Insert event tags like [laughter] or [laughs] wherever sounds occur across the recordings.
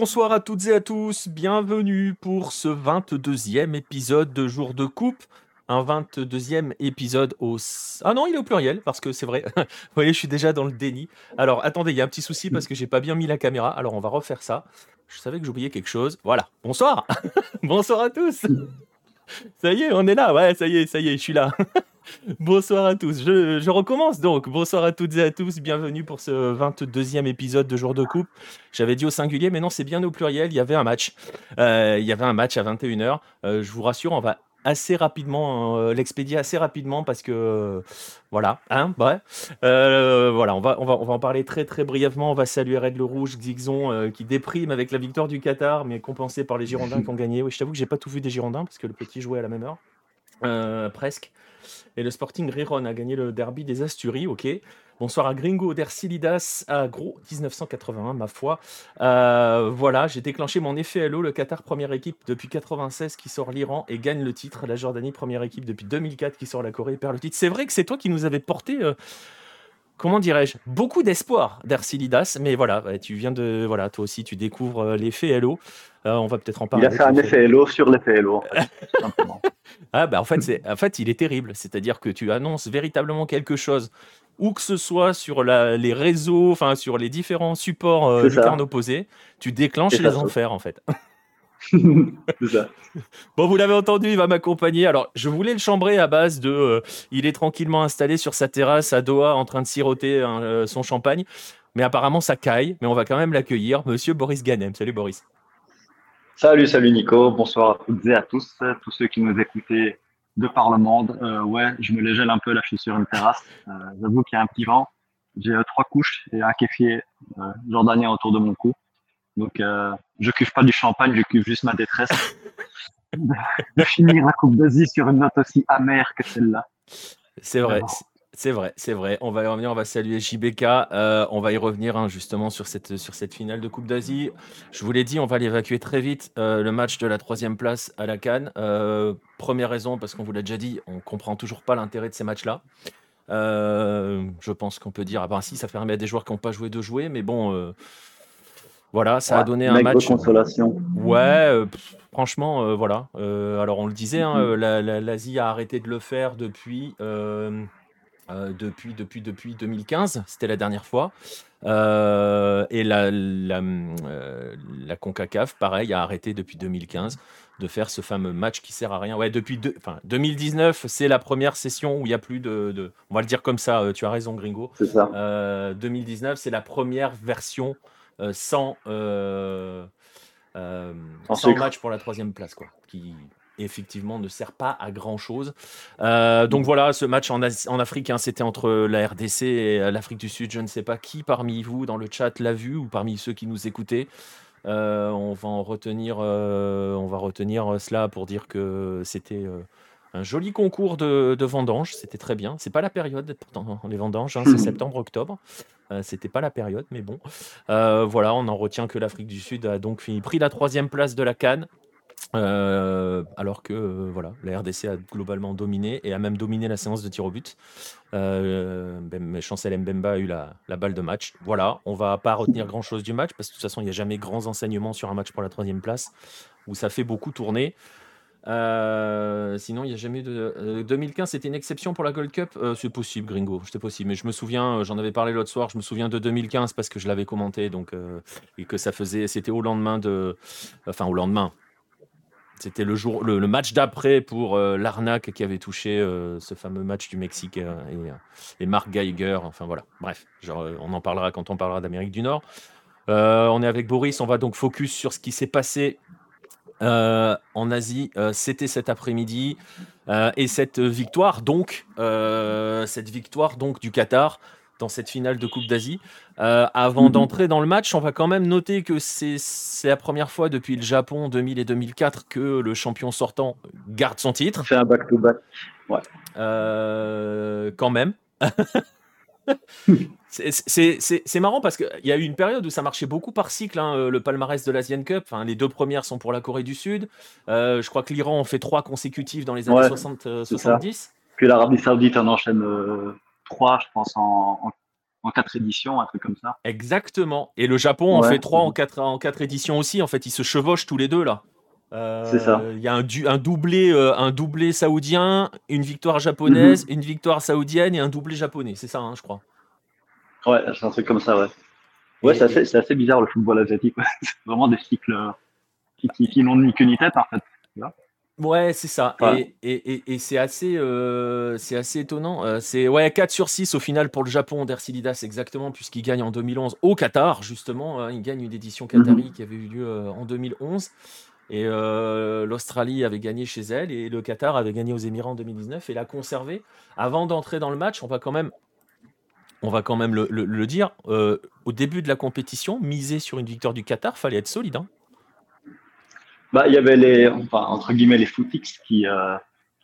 Bonsoir à toutes et à tous, bienvenue pour ce 22e épisode de Jour de Coupe. Un 22e épisode au... Ah non, il est au pluriel, parce que c'est vrai. [laughs] Vous voyez, je suis déjà dans le déni. Alors, attendez, il y a un petit souci parce que j'ai pas bien mis la caméra. Alors, on va refaire ça. Je savais que j'oubliais quelque chose. Voilà. Bonsoir [laughs] Bonsoir à tous Ça y est, on est là. Ouais, ça y est, ça y est, je suis là. [laughs] [laughs] Bonsoir à tous. Je, recommence donc. Bonsoir à toutes et à tous. Bienvenue pour ce 22e épisode de Jour de Coupe. J'avais dit au singulier, mais non, c'est bien au pluriel. Il y avait un match. Euh, il y avait un match à 21h. Euh, je vous rassure, on va assez rapidement euh, l'expédier assez rapidement parce que voilà hein voilà on va, on va on va en parler très très brièvement on va saluer Red le Rouge Xixon qui déprime avec la victoire du Qatar mais compensé par les Girondins qui ont gagné oui je t'avoue que j'ai pas tout vu des Girondins parce que le petit jouait à la même heure presque et le Sporting Riron a gagné le derby des Asturies, ok. Bonsoir à Gringo Dercilidas, à Gros 1981, ma foi. Euh, voilà, j'ai déclenché mon effet LO, le Qatar première équipe depuis 96 qui sort l'Iran et gagne le titre. La Jordanie première équipe depuis 2004 qui sort la Corée et perd le titre. C'est vrai que c'est toi qui nous avais porté... Euh, comment dirais-je, beaucoup d'espoir d'Arcilidas, mais voilà, tu viens de, voilà, toi aussi, tu découvres euh, l'effet LO. on va peut-être en parler. Il a fait un effet LO sur l'effet LO, [laughs] Ah bah en fait, c'est, en fait, il est terrible. C'est-à-dire que tu annonces véritablement quelque chose, ou que ce soit sur les réseaux, enfin sur les différents supports euh, du opposé, tu déclenches les enfers en fait. [laughs] [laughs] ça. Bon, vous l'avez entendu, il va m'accompagner. Alors, je voulais le chambrer à base de. Euh, il est tranquillement installé sur sa terrasse à Doha en train de siroter hein, euh, son champagne. Mais apparemment, ça caille. Mais on va quand même l'accueillir. Monsieur Boris Ganem. Salut Boris. Salut, salut Nico, bonsoir à toutes et à tous, tous ceux qui nous écoutaient de par le monde. Euh, ouais, je me les gèle un peu là, je suis sur une terrasse. Euh, J'avoue qu'il y a un petit vent. J'ai euh, trois couches et un kéfier euh, jordanien autour de mon cou. Donc, euh, je cuve pas du champagne, je cuve juste ma détresse [laughs] de, finir la Coupe d'Asie sur une note aussi amère que celle-là. C'est vrai, c'est vrai, c'est vrai. On va y revenir, on va saluer JBK. Euh, on va y revenir hein, justement sur cette, sur cette finale de Coupe d'Asie. Je vous l'ai dit, on va l'évacuer très vite. Euh, le match de la troisième place à la Cannes. Euh, première raison, parce qu'on vous l'a déjà dit, on comprend toujours pas l'intérêt de ces matchs-là. je pense qu'on peut dire, ah ben si, ça permet à des joueurs qui n'ont pas joué de jouer, mais bon, voilà, ça a donné un match. De consolation. Ouais, franchement, voilà. alors on le disait, hein, l'Asie a arrêté de le faire depuis. Euh, depuis, depuis, depuis 2015, c'était la dernière fois. Euh, et la, la, euh, la, CONCACAF, pareil, a arrêté depuis 2015 de faire ce fameux match qui sert à rien. Ouais, depuis enfin, 2019, c'est la première session où il n'y a plus de, On va le dire comme ça, tu as raison, Gringo. C'est ça. 2019, c'est la première version sans, sans match pour la troisième place, quoi. Qui, effectivement ne sert pas à grand chose. Euh, donc voilà, ce match en, en Afrique, hein, c'était entre la RDC et euh, l'Afrique du Sud. Je ne sais pas qui parmi vous dans le chat l'a vu ou parmi ceux qui nous écoutaient. Euh, on va en retenir, on va retenir cela pour dire que c'était un joli concours de, de vendanges. C'était très bien. C'est pas la période pourtant les vendanges, hein, c'est [laughs] septembre-octobre. C'était pas la période, mais bon. voilà, on en retient que l'Afrique du Sud a donc pris la troisième place de la Cannes euh, alors que euh, voilà, la RDC a globalement dominé et a même dominé la séance de tir au but. Euh, Chancel Mbemba a eu la, balle de match. Voilà, on va pas retenir grand chose du match parce que de toute façon, il n'y a jamais grands enseignements sur un match pour la troisième place où ça fait beaucoup tourner. Sinon, il n'y a jamais eu de. 2015, c'était une exception pour la Gold Cup? c'est possible, Gringo, c'était possible. Mais je me souviens, j'en avais parlé l'autre soir. Je me souviens de 2015 parce que je l'avais commenté, donc et que ça faisait, c'était au lendemain de, enfin au lendemain. C'était le, jour, le, match d'après pour euh, l'arnaque qui avait touché euh, ce fameux match du Mexique euh, et, Mark Geiger. Enfin voilà, bref, genre, on en parlera quand on parlera d'Amérique du Nord. on est avec Boris, on va donc focus sur ce qui s'est passé en Asie. C'était cet après-midi et cette victoire donc, cette victoire donc du Qatar dans cette finale de Coupe d'Asie. Euh, avant d'entrer dans le match, on va quand même noter que c'est la première fois depuis le Japon 2000 et 2004 que le champion sortant garde son titre. Fait un back-to-back. Ouais. Euh, quand même. [laughs] c'est marrant parce qu'il y a eu une période où ça marchait beaucoup par cycle, hein, euh, le palmarès de l'Asian Cup. Enfin, les deux premières sont pour la Corée du Sud. je crois que l'Iran en fait trois consécutives dans les années 60, 70. Puis l'Arabie Saoudite en enchaîne 3, je pense, en, en quatre éditions, un truc comme ça. Exactement. Et le Japon en fait trois en quatre, en quatre éditions aussi. En fait, ils se chevauchent tous les deux là. c'est ça. Il y a un, un doublé, un doublé saoudien, une victoire japonaise, mhm. une victoire saoudienne et un doublé japonais. C'est ça, hein, je crois. Ouais, c'est un truc comme ça, ouais. Ouais, c'est assez, assez, bizarre le football asiatique. [laughs] c'est vraiment des cycles qui, qui, n'ont ni queue ni tête en fait. Ouais, c'est ça. Et, et, et, c'est assez, euh, c'est assez étonnant. Euh, c'est ouais, 4 sur 6 au final pour le Japon d'Ercilidas, exactement, puisqu'il gagne en 2011 au Qatar, justement. Hein, il gagne une édition qatari mhm. qui avait eu lieu euh, en 2011. Et l'Australie avait gagné chez elle et le Qatar avait gagné aux Émirats en 2019 et l'a conservé. Avant d'entrer dans le match, on va quand même, on va quand même le, le, dire. au début de la compétition, miser sur une victoire du Qatar, fallait être solide. Hein. Bah, il y avait les, enfin, entre guillemets, les footix qui, euh,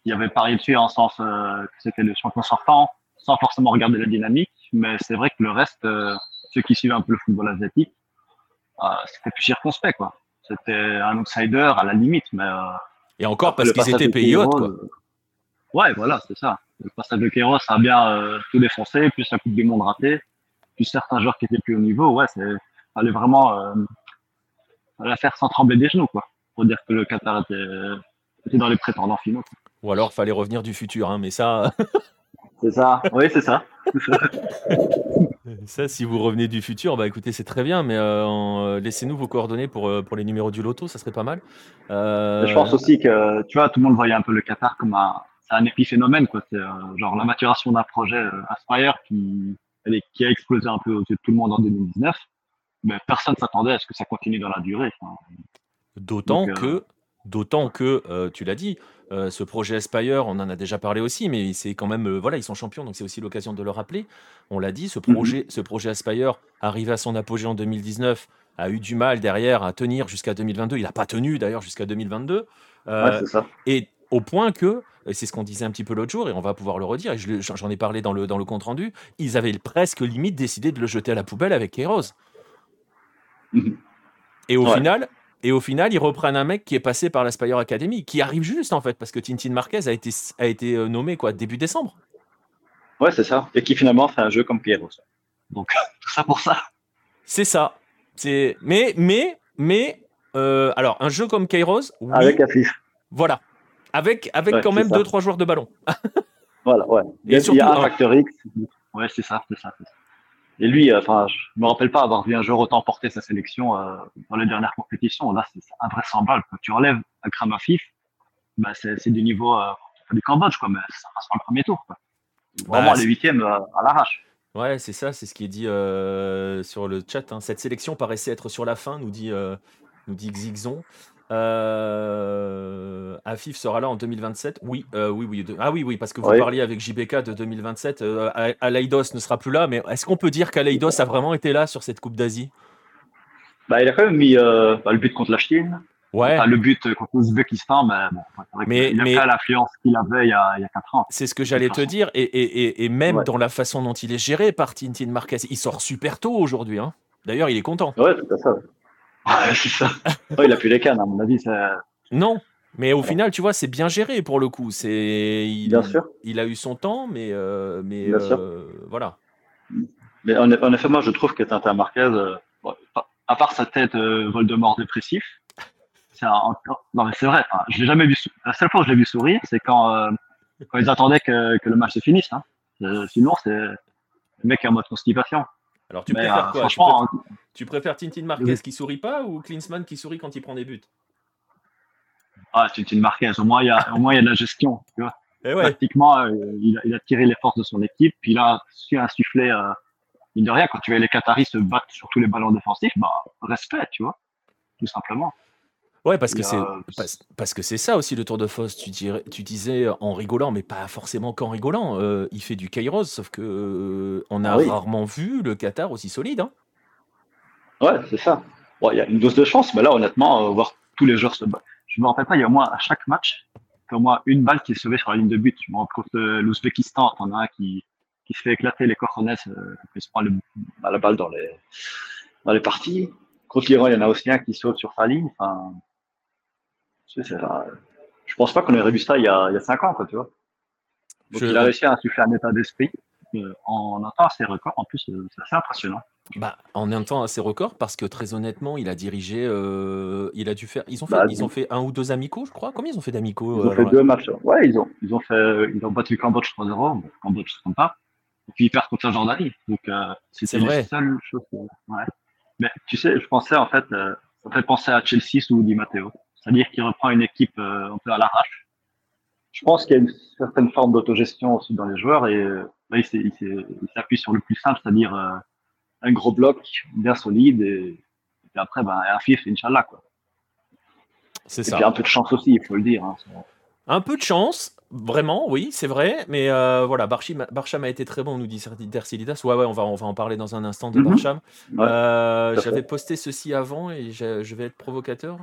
qui avaient parié dessus en sens euh, que c'était le champion sortant, sans forcément regarder la dynamique. Mais c'est vrai que le reste, euh, ceux qui suivent un peu le football asiatique, euh, c'était plus circonspect, quoi. C'était un outsider à la limite, mais. Euh, Et encore parce qu'ils étaient pays hautes, quoi. Ouais, voilà, c'est ça. Le passage de Kéros a bien tout défoncé, plus la Coupe du Monde ratée, plus certains joueurs qui étaient plus au niveau. Ouais, c'est fallait vraiment la faire sans trembler des genoux, quoi pour dire que le Qatar était, dans les prétendants finaux. Ou alors, fallait revenir du futur, hein, mais ça. [laughs] c'est ça, oui, c'est ça. ça, si vous revenez du futur, bah écoutez, c'est très bien, mais euh, euh, laissez-nous vos coordonnées pour, euh, pour les numéros du loto, ça serait pas mal. Je pense aussi que, tu vois, tout le monde voyait un peu le Qatar comme un, un épiphénomène, quoi. C'est genre la maturation d'un projet Aspire qui, qui a explosé un peu aux yeux de tout le monde en 2019, mais personne s'attendait à ce que ça continue dans la durée. D'autant euh, que, d'autant que euh, tu l'as dit, euh, ce projet Aspire, on en a déjà parlé aussi, mais c'est quand même, voilà, ils sont champions, donc c'est aussi l'occasion de le rappeler. On l'a dit, ce mhm. projet, ce projet Aspire, arrivé à son apogée en 2019, a eu du mal derrière à tenir jusqu'à 2022. Il n'a pas tenu d'ailleurs jusqu'à 2022. ça. Et au point que, c'est ce qu'on disait un petit peu l'autre jour, et on va pouvoir le redire, et j'en ai parlé dans le, dans le compte rendu, ils avaient presque limite décidé de le jeter à la poubelle avec Kairos. Mhm. Et au final, et au final, ils reprennent un mec qui est passé par l'Aspire Academy, qui arrive juste en fait, parce que Tintin Marquez a été, a été euh, nommé quoi, début décembre. Ouais, c'est ça. Et qui finalement fait un jeu comme Pierrot. Donc, [laughs] tout ça pour ça. C'est ça. C'est mais mais mais euh, alors un jeu comme Kairos oui, avec affiche. Voilà. Avec avec quand même deux trois joueurs de ballon. [laughs] voilà, ouais. Et il y a un facteur X. Ouais, c'est ça, c'est ça, ça. Et lui, euh, enfin, je me rappelle pas avoir vu un joueur autant porter sa sélection euh, dans les dernières compétitions. Là, c'est invraisemblable. Quand tu enlèves un Kramafif, bah, c'est du niveau euh, du Cambodge, quoi, mais ça passe pas le premier tour. Quoi. Vraiment bah, les huitièmes euh, à l'arrache. Ouais, c'est ça, c'est ce qui est dit euh, sur le chat. Hein. Cette sélection paraissait être sur la fin, nous dit, euh, nous dit Xixon. Euh, Afif sera là en 2027. Oui, euh, oui, oui. ah oui, oui, parce que vous parliez avec JBK de 2027. Euh, Aleidos ne sera plus là, mais est-ce qu'on peut dire qu'Aleidos a vraiment été là sur cette Coupe d'Asie? Bah, Il a quand même mis euh, bah, le but contre la Chine. Ouais. le but contre l'Ouzbékistan, mais, bon, il a pas l'influence qu'il avait il y a, il 4 ans. C'est ce que j'allais te dire, et, et, et même dans la façon dont il est géré par Tintin Marquez, il sort super tôt aujourd'hui. Hein. D'ailleurs, il est content. Ouais, tout à fait [laughs] c'est ça. il a plus les cannes, à mon avis. Non, mais au final, tu vois, c'est bien géré pour le coup. C'est il, bien sûr. Il a eu son temps, mais euh, mais euh, voilà. Mais en, effet, moi, je trouve que Tintin Marquez, euh, à part sa tête Voldemort dépressif, c'est non mais c'est vrai. je l'ai jamais vu. La seule fois où je l'ai vu sourire, c'est quand quand ils attendaient que, que le match se finisse. Hein. sinon, c'est le mec est en mode constipation. Alors tu préfères quoi? Franchement, tu préfères Tintin Marquez qui sourit pas ou Klinsmann qui sourit quand il prend des buts? Ah, Tintin Marquez, au moins il y a, au moins, il y a de la gestion. Tu vois. Eh Pratiquement, euh, il, a, il, a, tiré les forces de son équipe, puis il a su insuffler, euh, de rien, quand tu vois les Qataris se battre sur tous les ballons défensifs, bah, respect, tu vois, tout simplement. Ouais, parce que c'est parce, que c'est ça aussi le Tour de Force. Tu, tu disais en rigolant, mais pas forcément qu'en rigolant. Euh, il fait du Kairos, sauf que on a ah rarement vu le Qatar aussi solide. Hein. Ouais, c'est ça. Il y a une dose de chance, mais là, honnêtement, euh, voir tous les joueurs se battre. Je me rappelle pas, il y a au moins à chaque match, il y a au moins une balle qui est sauvée sur la ligne de but. Je me l'Ouzbékistan, t'en as un qui, qui se fait éclater les coronets, euh, qui se prend bah, la balle dans les, dans les parties. Contre l'Iran, il y en a aussi un qui saute sur sa ligne. Enfin, je pense pas qu'on ait vu ça il y a, il y a cinq ans, quoi, tu vois. Donc il a réussi à insuffler un état d'esprit. en un temps assez record, en plus, c'est assez impressionnant. Bah, en un temps assez record, parce que très honnêtement, il a dirigé, euh, il a dû faire. Ils ont fait, bah, ils ont fait un ou deux amicaux, je crois. Combien ils ont fait d'amicaux Ils ont fait deux matchs. Ouais, ils ont, ils ont fait, ils ont battu Cambodge 3-0. Bon, Cambodge, c'est pas. Et puis ils perdent contre la Jordanie. Donc euh, c'était la seule chose. Ouais. Mais tu sais, je pensais en fait, euh, ça fait penser à Chelsea sous Di Matteo. C'est-à-dire qu'il reprend une équipe un peu à l'arrache. Je pense qu'il y a une certaine forme d'autogestion aussi dans les joueurs et là, il s'appuie sur le plus simple, c'est-à-dire un gros bloc bien solide et, puis après, ben, un fif, Inch'Allah. Quoi. C'est ça. Puis un peu de chance aussi, il faut le dire. Hein, un peu de chance, vraiment, oui, c'est vrai. Mais euh, voilà, Barcham a été très bon, nous dit Dercilidas. Ouais, ouais, on va, on va en parler dans un instant de mhm. Barcham. Euh, j'avais posté ceci avant et je vais être provocateur.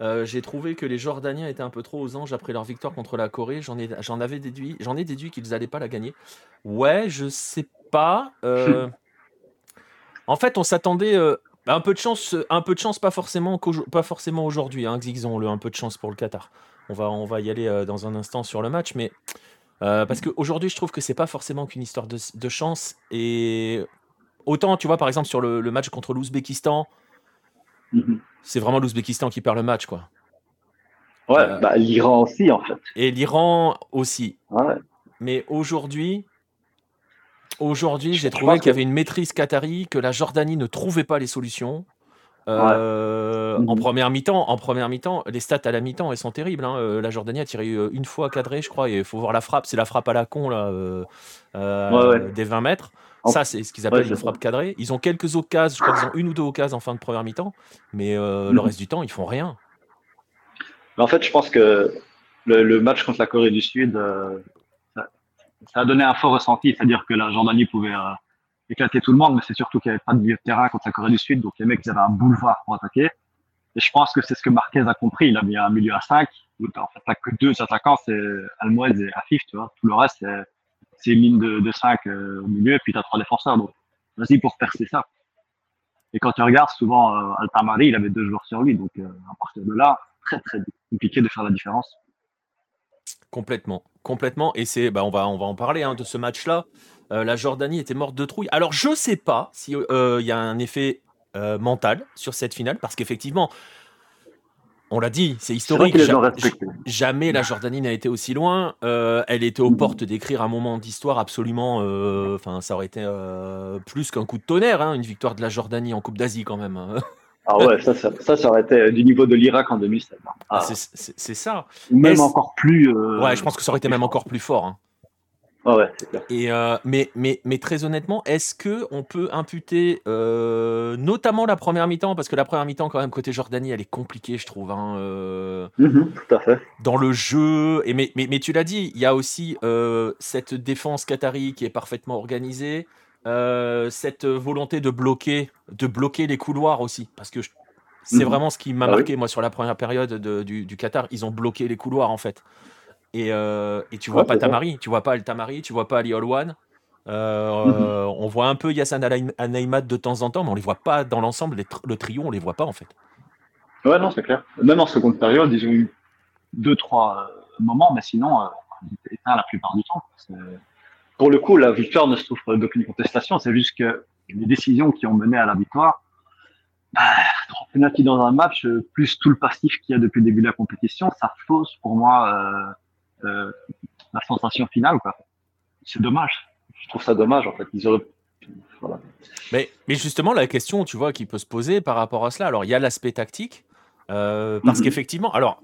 Euh, j'ai trouvé que les Jordaniens étaient un peu trop aux anges après leur victoire contre la Corée. J'en ai, avais déduit, j'en ai déduit qu'ils n'allaient pas la gagner. Ouais, je sais pas. [laughs] En fait, on s'attendait euh, un peu de chance, un peu de chance, pas forcément, pas forcément aujourd'hui. Hein, le un peu de chance pour le Qatar. On va, on va y aller euh, dans un instant sur le match, mais euh, parce qu'aujourd'hui, je trouve que c'est pas forcément qu'une histoire de, chance. Et autant, tu vois, par exemple, sur le, match contre l'Ouzbékistan, mhm. c'est vraiment l'Ouzbékistan qui perd le match, quoi. Ouais, bah, l'Iran aussi, en fait. Et l'Iran aussi. Ouais. Mais aujourd'hui, Aujourd'hui, j'ai trouvé qu'il y avait une maîtrise qatari, que la Jordanie ne trouvait pas les solutions. Euh, en première mi-temps, en première mi-temps, les stats à la mi-temps, elles sont terribles. Hein. Euh, la Jordanie a tiré euh, une fois cadré, je crois. Il faut voir la frappe. C'est la frappe à la con là, des 20 mètres. Ça, c'est ce qu'ils appellent une frappe cadrée. Ils ont quelques occasions. Je crois qu'ils ont une ou deux occasions en fin de première mi-temps, mais le mhm. reste du temps, ils font rien. en fait, je pense que le, match contre la Corée du Sud, ça a donné un fort ressenti, c'est-à-dire que la Jordanie pouvait euh, éclater tout le monde, mais c'est surtout qu'il n'y avait pas de milieu de terrain contre la Corée du Sud, donc les mecs ils avaient un boulevard pour attaquer. Et je pense que c'est ce que Marquez a compris. Il a mis un milieu à 5, où en fait t'as que deux attaquants, c'est Almoez et Afif. Tout le reste c'est une ligne de, de 5 euh, au milieu, et puis t'as trois défenseurs. Donc vas-y pour percer ça. Et quand tu regardes, souvent euh, Altamari, il avait deux joueurs sur lui, donc euh, à partir de là, très très compliqué de faire la différence. Complètement, complètement. Et c'est, bah, on va, on va en parler hein, de ce match-là. Euh, la Jordanie était morte de trouille. Alors je sais pas s'il euh, y a un effet euh, mental sur cette finale, parce qu'effectivement, on l'a dit, c'est historique. jamais la Jordanie n'a été aussi loin. elle était aux portes d'écrire un moment d'histoire absolument. Enfin, ça aurait été plus qu'un coup de tonnerre, hein, une victoire de la Jordanie en Coupe d'Asie quand même. [laughs] Ah ouais, ça, ça, ça, aurait été du niveau de l'Irak en 2007. Hein. Ah. C'est ça. Même encore plus. Euh, ouais, je pense que ça aurait été même encore plus fort. Hein. Ah ouais, clair. Et euh, mais, mais, mais très honnêtement, est-ce que on peut imputer euh, notamment la première mi-temps? Parce que la première mi-temps quand même côté Jordanie elle est compliquée je trouve hein, mhm, tout à fait. Dans le jeu et mais, mais, mais tu l'as dit, il y a aussi cette défense qatari qui est parfaitement organisée. Euh, cette volonté de bloquer, de bloquer les couloirs aussi, parce que c'est mhm. vraiment ce qui m'a ah marqué moi sur la première période du, Qatar. Ils ont bloqué les couloirs en fait. Et, euh, et tu vois pas Tamari, tu vois pas El Tamari, tu vois pas Ali Olwan. Euh, mhm. On voit un peu Yassan Anaïmad de temps en temps, mais on les voit pas dans l'ensemble. Le trio, on les voit pas en fait. Ouais, non, c'est clair. Même en seconde période, ils ont eu deux, trois moments, mais sinon, ils étaient la plupart du temps pour le coup, la victoire ne souffre d'aucune contestation. C'est juste que les décisions qui ont mené à la victoire, bah, trois penalty dans un match, plus tout le passif qu'il y a depuis le début de la compétition, ça fausse pour moi euh, euh, la sensation finale. C'est dommage. Je trouve ça dommage en fait. Ils auraient... mais, mais, justement, la question, tu vois, qui peut se poser par rapport à cela. Alors, il y a l'aspect tactique, euh, parce mhm. qu'effectivement, alors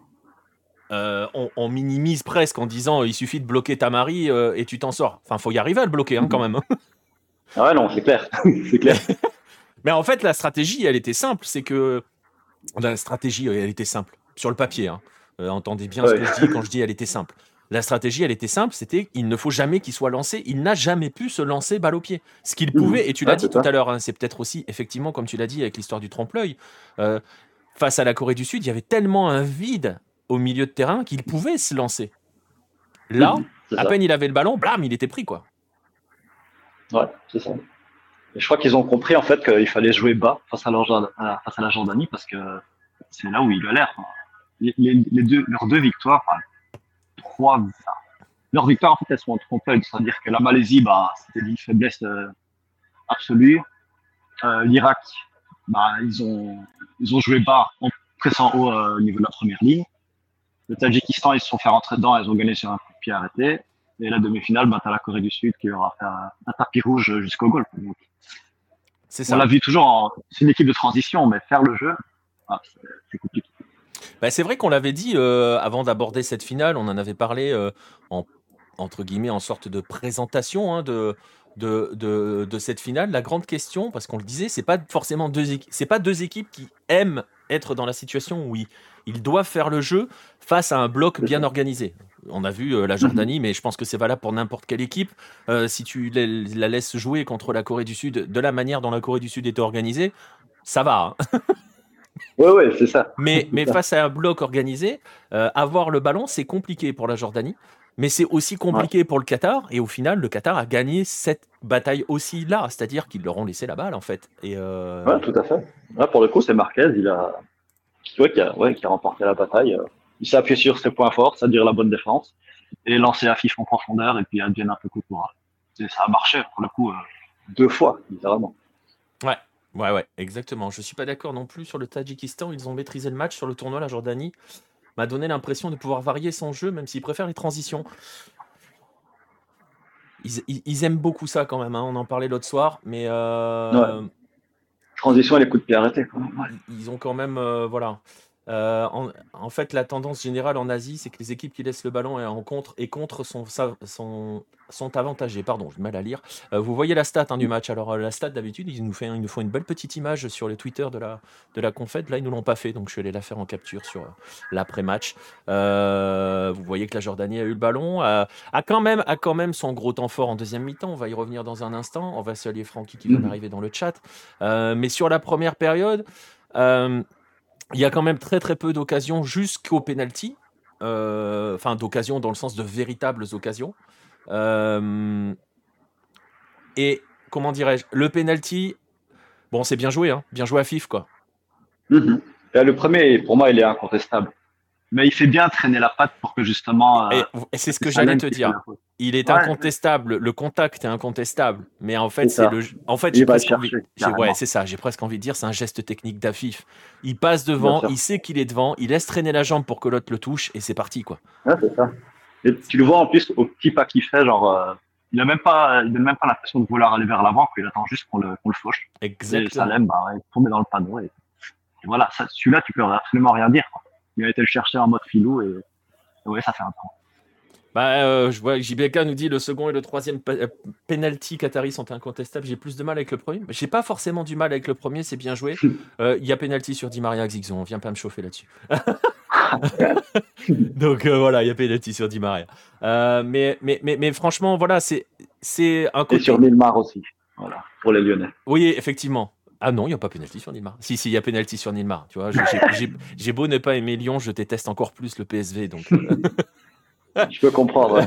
euh, on, minimise presque en disant il suffit de bloquer ta mari euh, et tu t'en sors. Enfin, faut y arriver à le bloquer hein, quand même. Hein. [laughs] ah ouais, non, c'est clair. [laughs] c'est clair. [laughs] Mais en fait, la stratégie, elle était simple. C'est que la stratégie, elle était simple sur le papier. Hein. Euh, entendez bien ce que je dis quand je dis elle était simple. La stratégie, elle était simple, c'était il ne faut jamais qu'il soit lancé. Il n'a jamais pu se lancer balle au pied. Ce qu'il pouvait, et tu l'as dit tout à l'heure, c'est peut-être aussi, effectivement, comme tu l'as dit avec l'histoire du trompe-l'œil, face à la Corée du Sud, il y avait tellement un vide au milieu de terrain qu'il pouvait se lancer. Là, à peine il avait le ballon, blam, il était pris, quoi. Ouais, c'est ça. Et je crois qu'ils ont compris en fait qu'il fallait jouer bas face à, face à la Jordanie parce que c'est là où il a l'air. Les, deux, leurs deux victoires, trois, leurs victoires, en fait, elles sont trompe C'est-à-dire que la Malaisie, bah, c'était une faiblesse euh, absolue. Euh, L'Irak, bah, ils, ont, ils ont joué bas en pressant haut euh, au niveau de la première ligne. Le Tadjikistan, ils se sont fait rentrer dedans, ils ont gagné sur un coup de pied arrêté. Et la demi-finale, bah, tu la Corée du Sud qui aura fait un, tapis rouge jusqu'au goal. C'est ça. On l'a vu toujours, c'est une équipe de transition, mais faire le jeu, ah, c'est compliqué. Bah, c'est vrai qu'on l'avait dit euh, avant d'aborder cette finale, on en avait parlé euh, en, entre guillemets en sorte de présentation hein, de, de, de, cette finale. La grande question, parce qu'on le disait, c'est pas forcément deux c'est pas deux équipes qui aiment être dans la situation où ils, doivent faire le jeu face à un bloc bien organisé. On a vu euh, la Jordanie, mais je pense que c'est valable pour n'importe quelle équipe. si tu la laisses jouer contre la Corée du Sud de la manière dont la Corée du Sud était organisée, ça va. Hein. Oui, ouais, c'est ça. Mais, mais face à un bloc organisé, euh, avoir le ballon, c'est compliqué pour la Jordanie. Mais c'est aussi compliqué pour le Qatar. Et au final, le Qatar a gagné cette bataille aussi là. C'est-à-dire qu'ils leur ont laissé la balle, en fait. Et euh... ouais, tout à fait. pour le coup, c'est Marquez il a... qui, a, ouais, qui a remporté la bataille. Il s'est appuyé sur ses points forts, c'est-à-dire la bonne défense, et lancé à FIF en profondeur, et puis bien un peu coup de Et ça a marché, pour le coup, euh, deux fois, littéralement. Ouais, Ouais, ouais, exactement. Je suis pas d'accord non plus sur le Tadjikistan. Ils ont maîtrisé le match sur le tournoi. La Jordanie m'a donné l'impression de pouvoir varier son jeu, même s'ils préfèrent les transitions. Ils, aiment beaucoup ça quand même. Hein. On en parlait l'autre soir, mais euh, transition et les coups de pied arrêtés. Ils ont quand même, euh, voilà. Euh, en, fait, la tendance générale en Asie, c'est que les équipes qui laissent le ballon et en contre et contre sont, sont, sont avantagées. Pardon, j'ai mal à lire. Euh, vous voyez la stat hein, du match. Alors, euh, la stat, d'habitude, ils nous, ils nous font une belle petite image sur le Twitter de la, de la. Là, ils ne l'ont pas fait, donc je suis allé la faire en capture sur l'après-match. vous voyez que la Jordanie a eu le ballon, a, quand même, a quand même son gros temps fort en deuxième mi-temps. On va y revenir dans un instant. On va saluer Francky qui vient mmh. d'arriver dans le chat. mais sur la première période, il y a quand même très très peu d'occasions jusqu'au penalty. Euh, enfin, d'occasions dans le sens de véritables occasions. Euh, et comment dirais-je? Le penalty, bon, c'est bien joué, hein, bien joué à FIF, quoi. Mhm. Le premier, pour moi, il est incontestable mais il fait bien traîner la patte pour que justement. Euh, et, c'est ce que j'allais te dire. Il est incontestable, le contact est incontestable, mais en fait, c'est le. En fait, j'ai presque envie. Ouais, c'est ça. J'ai presque envie de dire, c'est un geste technique d'Afif. Il passe devant, il sait qu'il est devant, il laisse traîner la jambe pour que l'autre le touche, et c'est parti, quoi. Ouais, c'est ça. Et tu le vois en plus au petit pas qu'il fait, genre. Euh, il n'a même pas, il même pas l'impression de vouloir aller vers l'avant, qu'il attend juste qu'on le, le fauche. Exactement. Et Salem, bah, il tombe dans le panneau. Et, voilà, celui-là, tu peux absolument rien dire. Quoi il a été le chercher en mode filou et, ouais, ça fait un temps. Bah, euh, je vois JBK nous dit le second et le troisième euh, penalty Qatari sont incontestables. J'ai plus de mal avec le premier. J'ai pas forcément du mal avec le premier, c'est bien joué. [laughs] Euh, il y a penalty sur Di Maria Xixon, on vient pas me chauffer là-dessus. [laughs] Donc voilà, il y a penalty sur Di Maria. mais, mais, mais, mais, franchement, voilà, c'est un côté. Et sur Milmar aussi, voilà, pour les Lyonnais. Oui, effectivement. Ah non, il n'y a pas pénalty sur Nilmar. Si, si, il y a pénalty sur Nilmar. Tu vois, j'ai beau ne pas aimer Lyon, je déteste encore plus le PSV. Donc, euh. [laughs] je peux comprendre.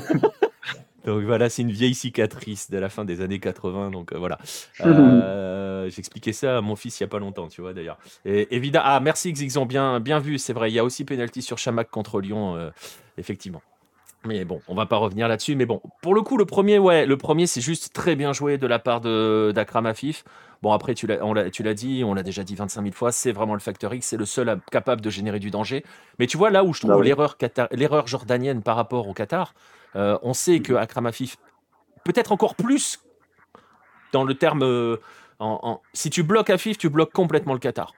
[laughs] donc voilà, c'est une vieille cicatrice de la fin des années 80. Donc euh, voilà. [laughs] Euh, J'expliquais ça à mon fils il n'y a pas longtemps, tu vois d'ailleurs. évidemment, ah merci Xixon, bien, bien vu, c'est vrai. Il y a aussi pénalty sur Chamac contre Lyon, effectivement. Mais bon, on va pas revenir là-dessus. Mais bon, pour le coup, le premier, ouais, le premier, c'est juste très bien joué de la part d'Akram Afif. Bon, après, tu l'as dit, on l'a déjà dit 25 000 fois, c'est vraiment le facteur X, c'est le seul capable de générer du danger. Mais tu vois, là où je trouve bah l'erreur jordanienne par rapport au Qatar, euh, on sait que Akram Afif, peut-être encore plus dans le terme. Euh, en, si tu bloques Afif, tu bloques complètement le Qatar.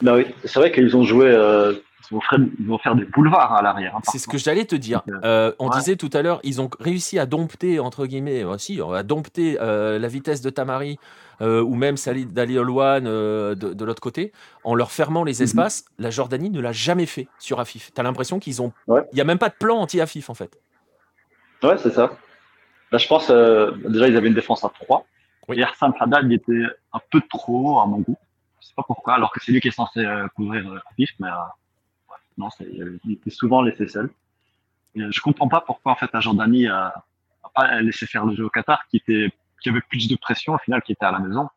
Bah oui, c'est vrai qu'ils ont joué. Euh, ils vont faire, des boulevards à l'arrière. Hein, c'est ce que j'allais te dire. Euh, euh, on disait tout à l'heure, ils ont réussi à dompter, entre guillemets, aussi, à dompter euh, la vitesse de Tamari ou même Olwan de, de l'autre côté, en leur fermant les mhm. espaces. La Jordanie ne l'a jamais fait sur Afif. Tu as l'impression qu'ils ont. Il n'y a même pas de plan anti-Afif, en fait. Ouais, c'est ça. Là, je pense, déjà, ils avaient une défense à 3. Oui. Et Haddad, il était un peu trop à mon goût. Je sais pas pourquoi, alors que c'est lui qui est censé couvrir Afif, mais non, il était souvent laissé seul. Euh, je comprends pas pourquoi en fait la Jordanie a, pas laissé faire le jeu au Qatar, qui était qui avait plus de pression au final, qui était à la maison,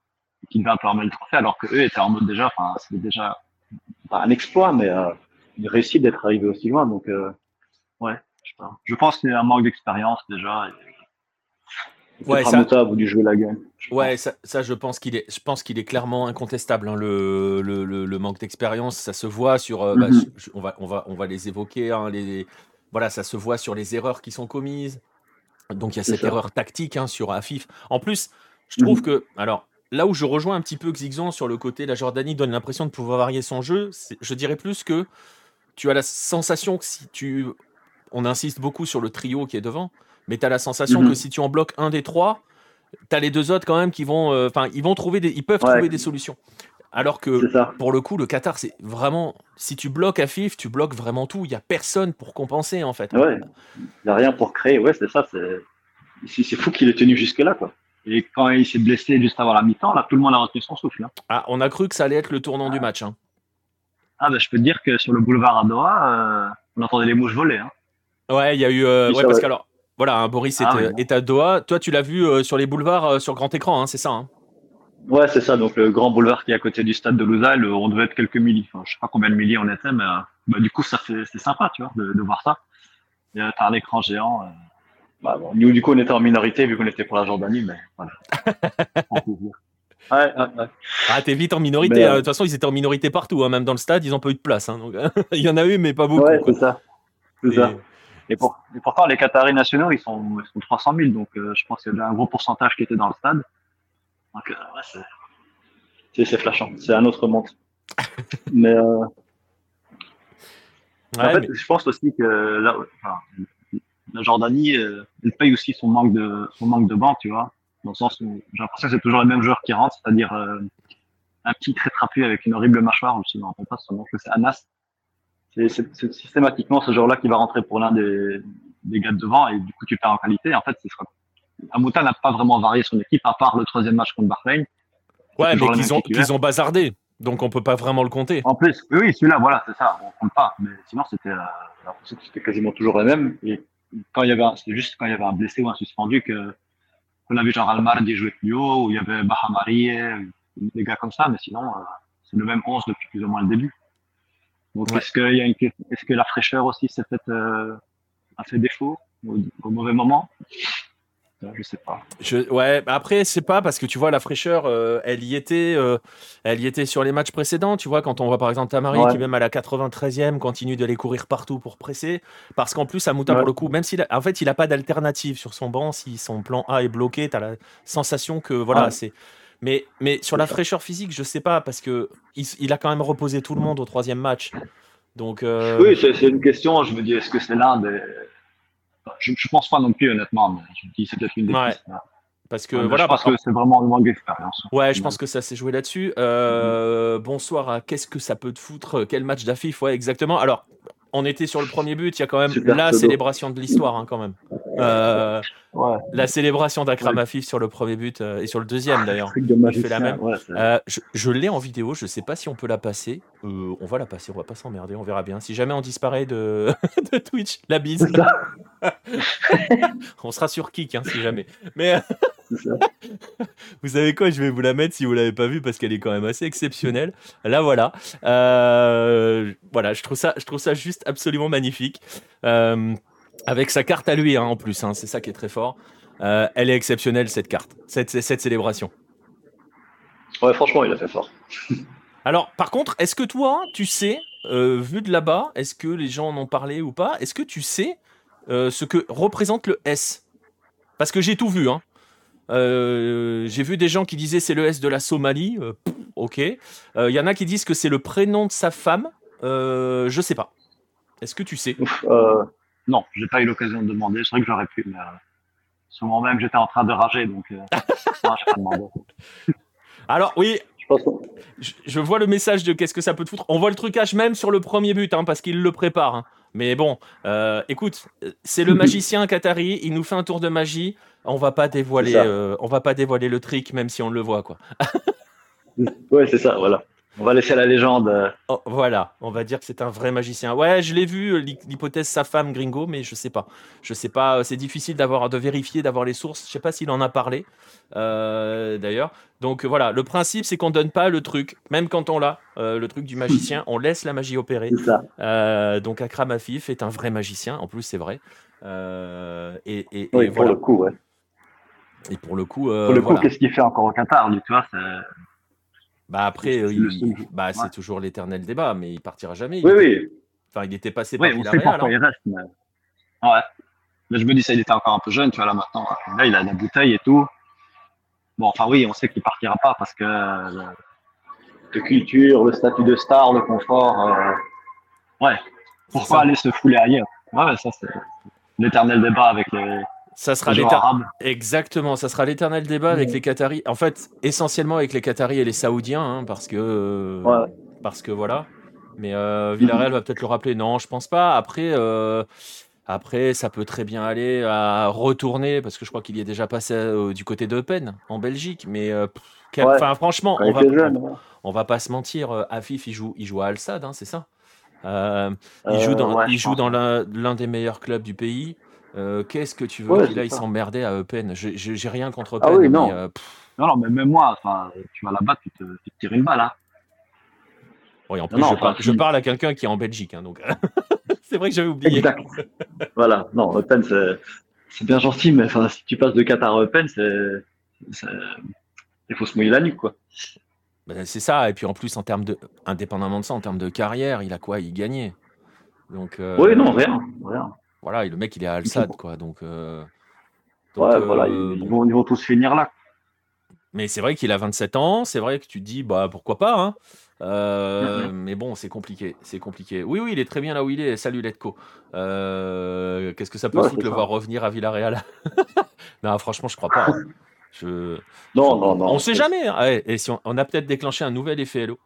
et qui devait un peu remettre le trophée, alors que eux étaient en mode déjà, enfin c'était déjà pas un exploit, mais euh, il réussit d'être arrivé aussi loin. Donc euh, ouais, je pas. Je pense y a un manque d'expérience déjà. Ouais, ça... à vous du jouer la game. Ouais, ça, ça, je pense qu'il est, je pense qu'il est clairement incontestable. Hein, le, le, le, manque d'expérience, ça se voit sur. Euh, bah, mhm. on va, on va, on va les évoquer. Hein, les, voilà, ça se voit sur les erreurs qui sont commises. Donc il y a cette erreur tactique hein, sur Afif. En plus, je trouve mhm. que, alors là où je rejoins un petit peu Xixon sur le côté, la Jordanie donne l'impression de pouvoir varier son jeu. Je dirais plus que tu as la sensation que si tu, on insiste beaucoup sur le trio qui est devant, mais tu as la sensation que mhm. si tu en bloques un des trois, tu as les deux autres quand même qui vont, euh, enfin, ils vont trouver des, ils peuvent trouver des solutions. Alors que pour le coup, le Qatar, c'est vraiment. Si tu bloques Afif, tu bloques vraiment tout. Il n'y a personne pour compenser, en fait. Ouais, il n'y a rien pour créer. Ouais, c'est ça. C'est fou qu'il ait tenu jusque-là, quoi. Et quand il s'est blessé juste avant la mi-temps, là, tout le monde a retenu son souffle. Hein. Ah, on a cru que ça allait être le tournant du match. Hein. Ah, ben, je peux te dire que sur le boulevard à Doha, euh, on entendait les mouches voler. Hein. Ouais, il y a eu. Euh, ouais, parce qu'alors, voilà, Boris ah est, à Doha. Toi, tu l'as vu euh, sur les boulevards sur grand écran, c'est ça Ouais, c'est ça. Donc le grand boulevard qui est à côté du stade de Lousal, on devait être quelques millis. Enfin, je sais pas combien de millis on était, mais euh, bah, du coup, ça fait, c'est sympa, tu vois, de, voir ça. Il y a un écran géant. Euh, bah, bon, nous, du coup, on était en minorité vu qu'on était pour la Jordanie, mais voilà. [laughs] Ouais, ouais, ouais. Ah, t'es vite en minorité. Hein. Euh, de toute façon, ils étaient en minorité partout, hein. même dans le stade, ils n'ont pas eu de place. Hein. donc, [laughs] il y en a eu, mais pas beaucoup. Ouais, c'est ça. C'est ça. Et, pour, et, pourtant, les Qataris nationaux, ils sont, ils sont 300 000, donc je pense qu'il y avait un gros pourcentage qui était dans le stade. Donc, euh, ouais, c'est flashant. C'est un autre monde. [laughs] mais, euh, en fait, je pense aussi que la, la Jordanie, euh, elle paye aussi son manque de, son manque de banc, tu vois. Dans le sens où j'ai l'impression que c'est toujours les mêmes joueurs qui rentrent, c'est-à-dire un petit très trapu avec une horrible mâchoire, je ne me rappelle pas son nom, c'est Anas. C'est systématiquement ce joueur-là qui va rentrer pour l'un des, des gars de devant et du coup tu perds en qualité. En fait, Amouta n'a pas vraiment varié son équipe, à part le troisième match contre Bahreïn. Ouais, mais qu'ils ont, qu'ils ont bazardé, donc on peut pas vraiment le compter. En plus, oui, celui-là, voilà, c'est ça, on compte pas. Mais sinon, c'était, euh, quasiment toujours la même. Et quand il y avait, c'était juste quand il y avait un blessé ou un suspendu que qu'on avait genre Almardi jouer plus haut, ou il y avait Bahamari, des gars comme ça, mais sinon, euh, c'est le même 11 depuis plus ou moins le début. Donc, est-ce, qu'il y a une, est-ce que la fraîcheur aussi s'est fait, euh, a fait défaut au, au mauvais moment? Je sais pas. Je, ouais, après, c'est pas parce que tu vois, la fraîcheur, euh, elle y était euh, elle y était sur les matchs précédents. Tu vois, quand on voit par exemple Tamari qui, même à la 93e, continue d'aller courir partout pour presser. Parce qu'en plus, Amouta, pour le coup, même s'il en fait, il a pas d'alternative sur son banc, si son plan A est bloqué, tu as la sensation que, voilà, c'est. Mais, mais sur la fraîcheur physique, je sais pas, parce que il, a quand même reposé tout le monde au troisième match. Donc, euh, Oui, c'est une question. Je me dis, est-ce que c'est l'un des je, ne pense pas non plus, honnêtement, mais je dis c'est peut-être une des ouais. Parce que voilà, je pense que c'est vraiment le manque d'expérience. Ouais, je pense que ça s'est joué là-dessus. Euh, bonsoir à qu'est-ce que ça peut te foutre? Quel match d'affiche? Ouais, exactement. Alors, on était sur le premier but, il y a quand même la célébration de l'histoire, hein, quand même. Euh, la célébration d'Akram Afif sur le premier but euh, et sur le deuxième d'ailleurs. fait la même. Euh, je, l'ai en vidéo, je sais pas si on peut la passer. on va la passer, on va pas s'emmerder, on verra bien. Si jamais on disparaît de, [laughs] de Twitch, la bise. [laughs] on sera sur Kik hein, si jamais. Mais [laughs] vous savez quoi, je vais vous la mettre si vous l'avez pas vue parce qu'elle est quand même assez exceptionnelle. Là voilà. voilà, je trouve ça, je trouve ça juste absolument magnifique. Avec sa carte à lui, hein, en plus, hein, c'est ça qui est très fort. Euh, elle est exceptionnelle, cette carte, cette, cette célébration. Ouais, franchement, il a fait fort. [laughs] Alors, par contre, est-ce que toi, tu sais, euh, vu de là-bas, est-ce que les gens en ont parlé ou pas Est-ce que tu sais euh, ce que représente le S? Parce que j'ai tout vu. Hein. J'ai vu des gens qui disaient c'est le S de la Somalie. ok. Il y en a qui disent que c'est le prénom de sa femme. je sais pas. Est-ce que tu sais? Non, j'ai pas eu l'occasion de demander. C'est vrai que j'aurais pu, mais euh, même j'étais en train de rager, donc euh, [laughs] pas demandé. Alors oui, je, vois le message de qu'est-ce que ça peut te foutre. On voit le trucage même sur le premier but, hein, parce qu'il le prépare. Hein. Mais bon, euh, écoute, c'est le [laughs] magicien Qatari, il nous fait un tour de magie. On va pas dévoiler, euh, on va pas dévoiler le trick, même si on le voit, quoi. [laughs] ouais, c'est ça, voilà. On va laisser la légende. Oh, voilà, on va dire que c'est un vrai magicien. Ouais, je l'ai vu, l'hypothèse sa femme Gringo, mais je sais pas. Je sais pas, c'est difficile d'avoir de vérifier, d'avoir les sources. Je sais pas s'il en a parlé euh, d'ailleurs. Donc voilà, le principe c'est qu'on donne pas le truc, même quand on l'a, euh, le truc du magicien, on laisse la magie opérer. Ça. Euh, donc Akram Afif est un vrai magicien, en plus c'est vrai. et, et, oui, pour le coup, ouais. Et pour le coup, pour le coup, qu'est-ce qu'il fait encore au Qatar, tu vois bah après, bah, c'est toujours l'éternel débat, mais il partira jamais. Oui, oui. Enfin, il était passé par oui, on sait pourquoi hein. il reste. Mais... Ouais. Mais je me dis, ça, il était encore un peu jeune, tu vois, là maintenant. Là, il a la bouteille et tout. Bon, enfin, oui, on sait qu'il partira pas parce que euh, le, culture, le statut de star, le confort. Euh, ouais. Pourquoi aller se fouler ailleurs Ouais, ça, c'est l'éternel débat avec les, ça sera Exactement, ça sera l'éternel débat avec les Qataris. En fait, essentiellement avec les Qataris et les Saoudiens, hein, parce que parce que voilà. Mais euh, Villarreal va peut-être le rappeler. Non, je pense pas. Après, euh, après, ça peut très bien aller à retourner, parce que je crois qu'il y est déjà passé euh, du côté d'Eupen en Belgique. Mais enfin, franchement, on va, on, va pas se mentir. Afif, il joue, il joue à Al Sadd, hein, c'est ça. il joue dans, il joue dans l'un des meilleurs clubs du pays. Euh, qu'est-ce que tu veux ouais, qu'il aille s'emmerder à Eupen J'ai rien contre Eupen. Ah oui, non. Euh, non, non, mais même moi, tu vas là-bas, tu te, tu te tires une balle. Hein. Oui, en plus, je, parle, à quelqu'un qui est en Belgique. Hein, donc [laughs] c'est vrai que j'avais oublié. Exact. voilà, non, Eupen, c'est bien gentil, mais si tu passes de Qatar à Eupen, il faut se mouiller la nuque, quoi. Ben, c'est ça, et puis en plus, en termes de, indépendamment de ça, en termes de carrière, il a quoi? Il gagnait. Donc, euh, Oui, non, rien. rien. Voilà, et le mec, il est à Al-Sad, quoi. Donc, euh, ouais, voilà, euh, ils, vont, tous finir là. Mais c'est vrai qu'il a 27 ans, c'est vrai que tu te dis, bah pourquoi pas, hein. euh, Mais bon, c'est compliqué, c'est compliqué. Oui, oui, il est très bien là où il est. Salut Letco. Qu'est-ce que ça peut foutre de le voir revenir à Villarreal? [laughs] Non, franchement, je crois pas. Hein. Je... Non, non, non. On sait jamais. Hein. Et si on, a peut-être déclenché un nouvel effet Hello.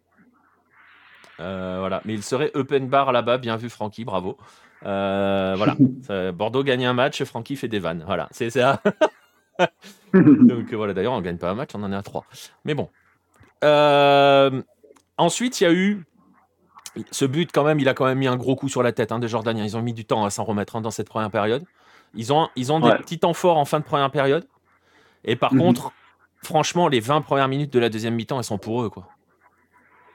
voilà, mais il serait open bar là-bas. Bien vu, Francky, bravo. Euh, voilà. [laughs] Bordeaux gagne un match, Francky fait des vannes. Voilà, c'est ça. [laughs] Donc voilà, d'ailleurs, on gagne pas un match, on en est à trois. Mais bon. Euh, ensuite, il y a eu ce but, quand même, il a quand même mis un gros coup sur la tête hein, des Jordaniens. Ils ont mis du temps à s'en remettre hein, dans cette première période. Ils ont, ils ont des petits temps forts en fin de première période. Et par mhm. contre, franchement, les 20 premières minutes de la deuxième mi-temps, elles sont pour eux. Quoi.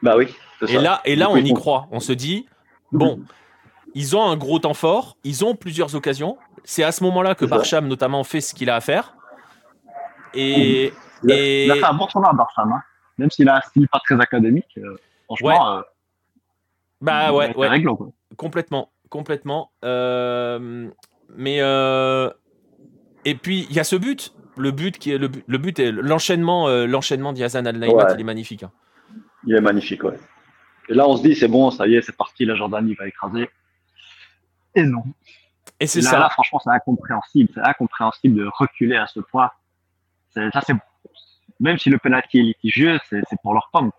Bah oui. Et là, et là, on y croit. On se dit, bon, ils ont un gros temps fort, ils ont plusieurs occasions. C'est à ce moment-là que Barcham, notamment, fait ce qu'il a à faire. Et, il, a, fait un bon tournoi, Barcham. Hein. Même s'il a un style pas très académique. Euh, franchement, ouais. Euh, bah ouais, ouais. complètement, complètement. Euh, mais et puis il y a ce but, le but qui est le, le but est l'enchaînement, l'enchaînement d'Yazan Al Naïmat, il est magnifique. Hein. Il est magnifique, ouais. Et là, on se dit, c'est bon, ça y est, c'est parti, la Jordanie va écraser. Et non. Et c'est ça. Là, franchement, c'est incompréhensible. C'est incompréhensible de reculer à ce point. Ça, c'est même si le penalty est litigieux, c'est pour leur pomme.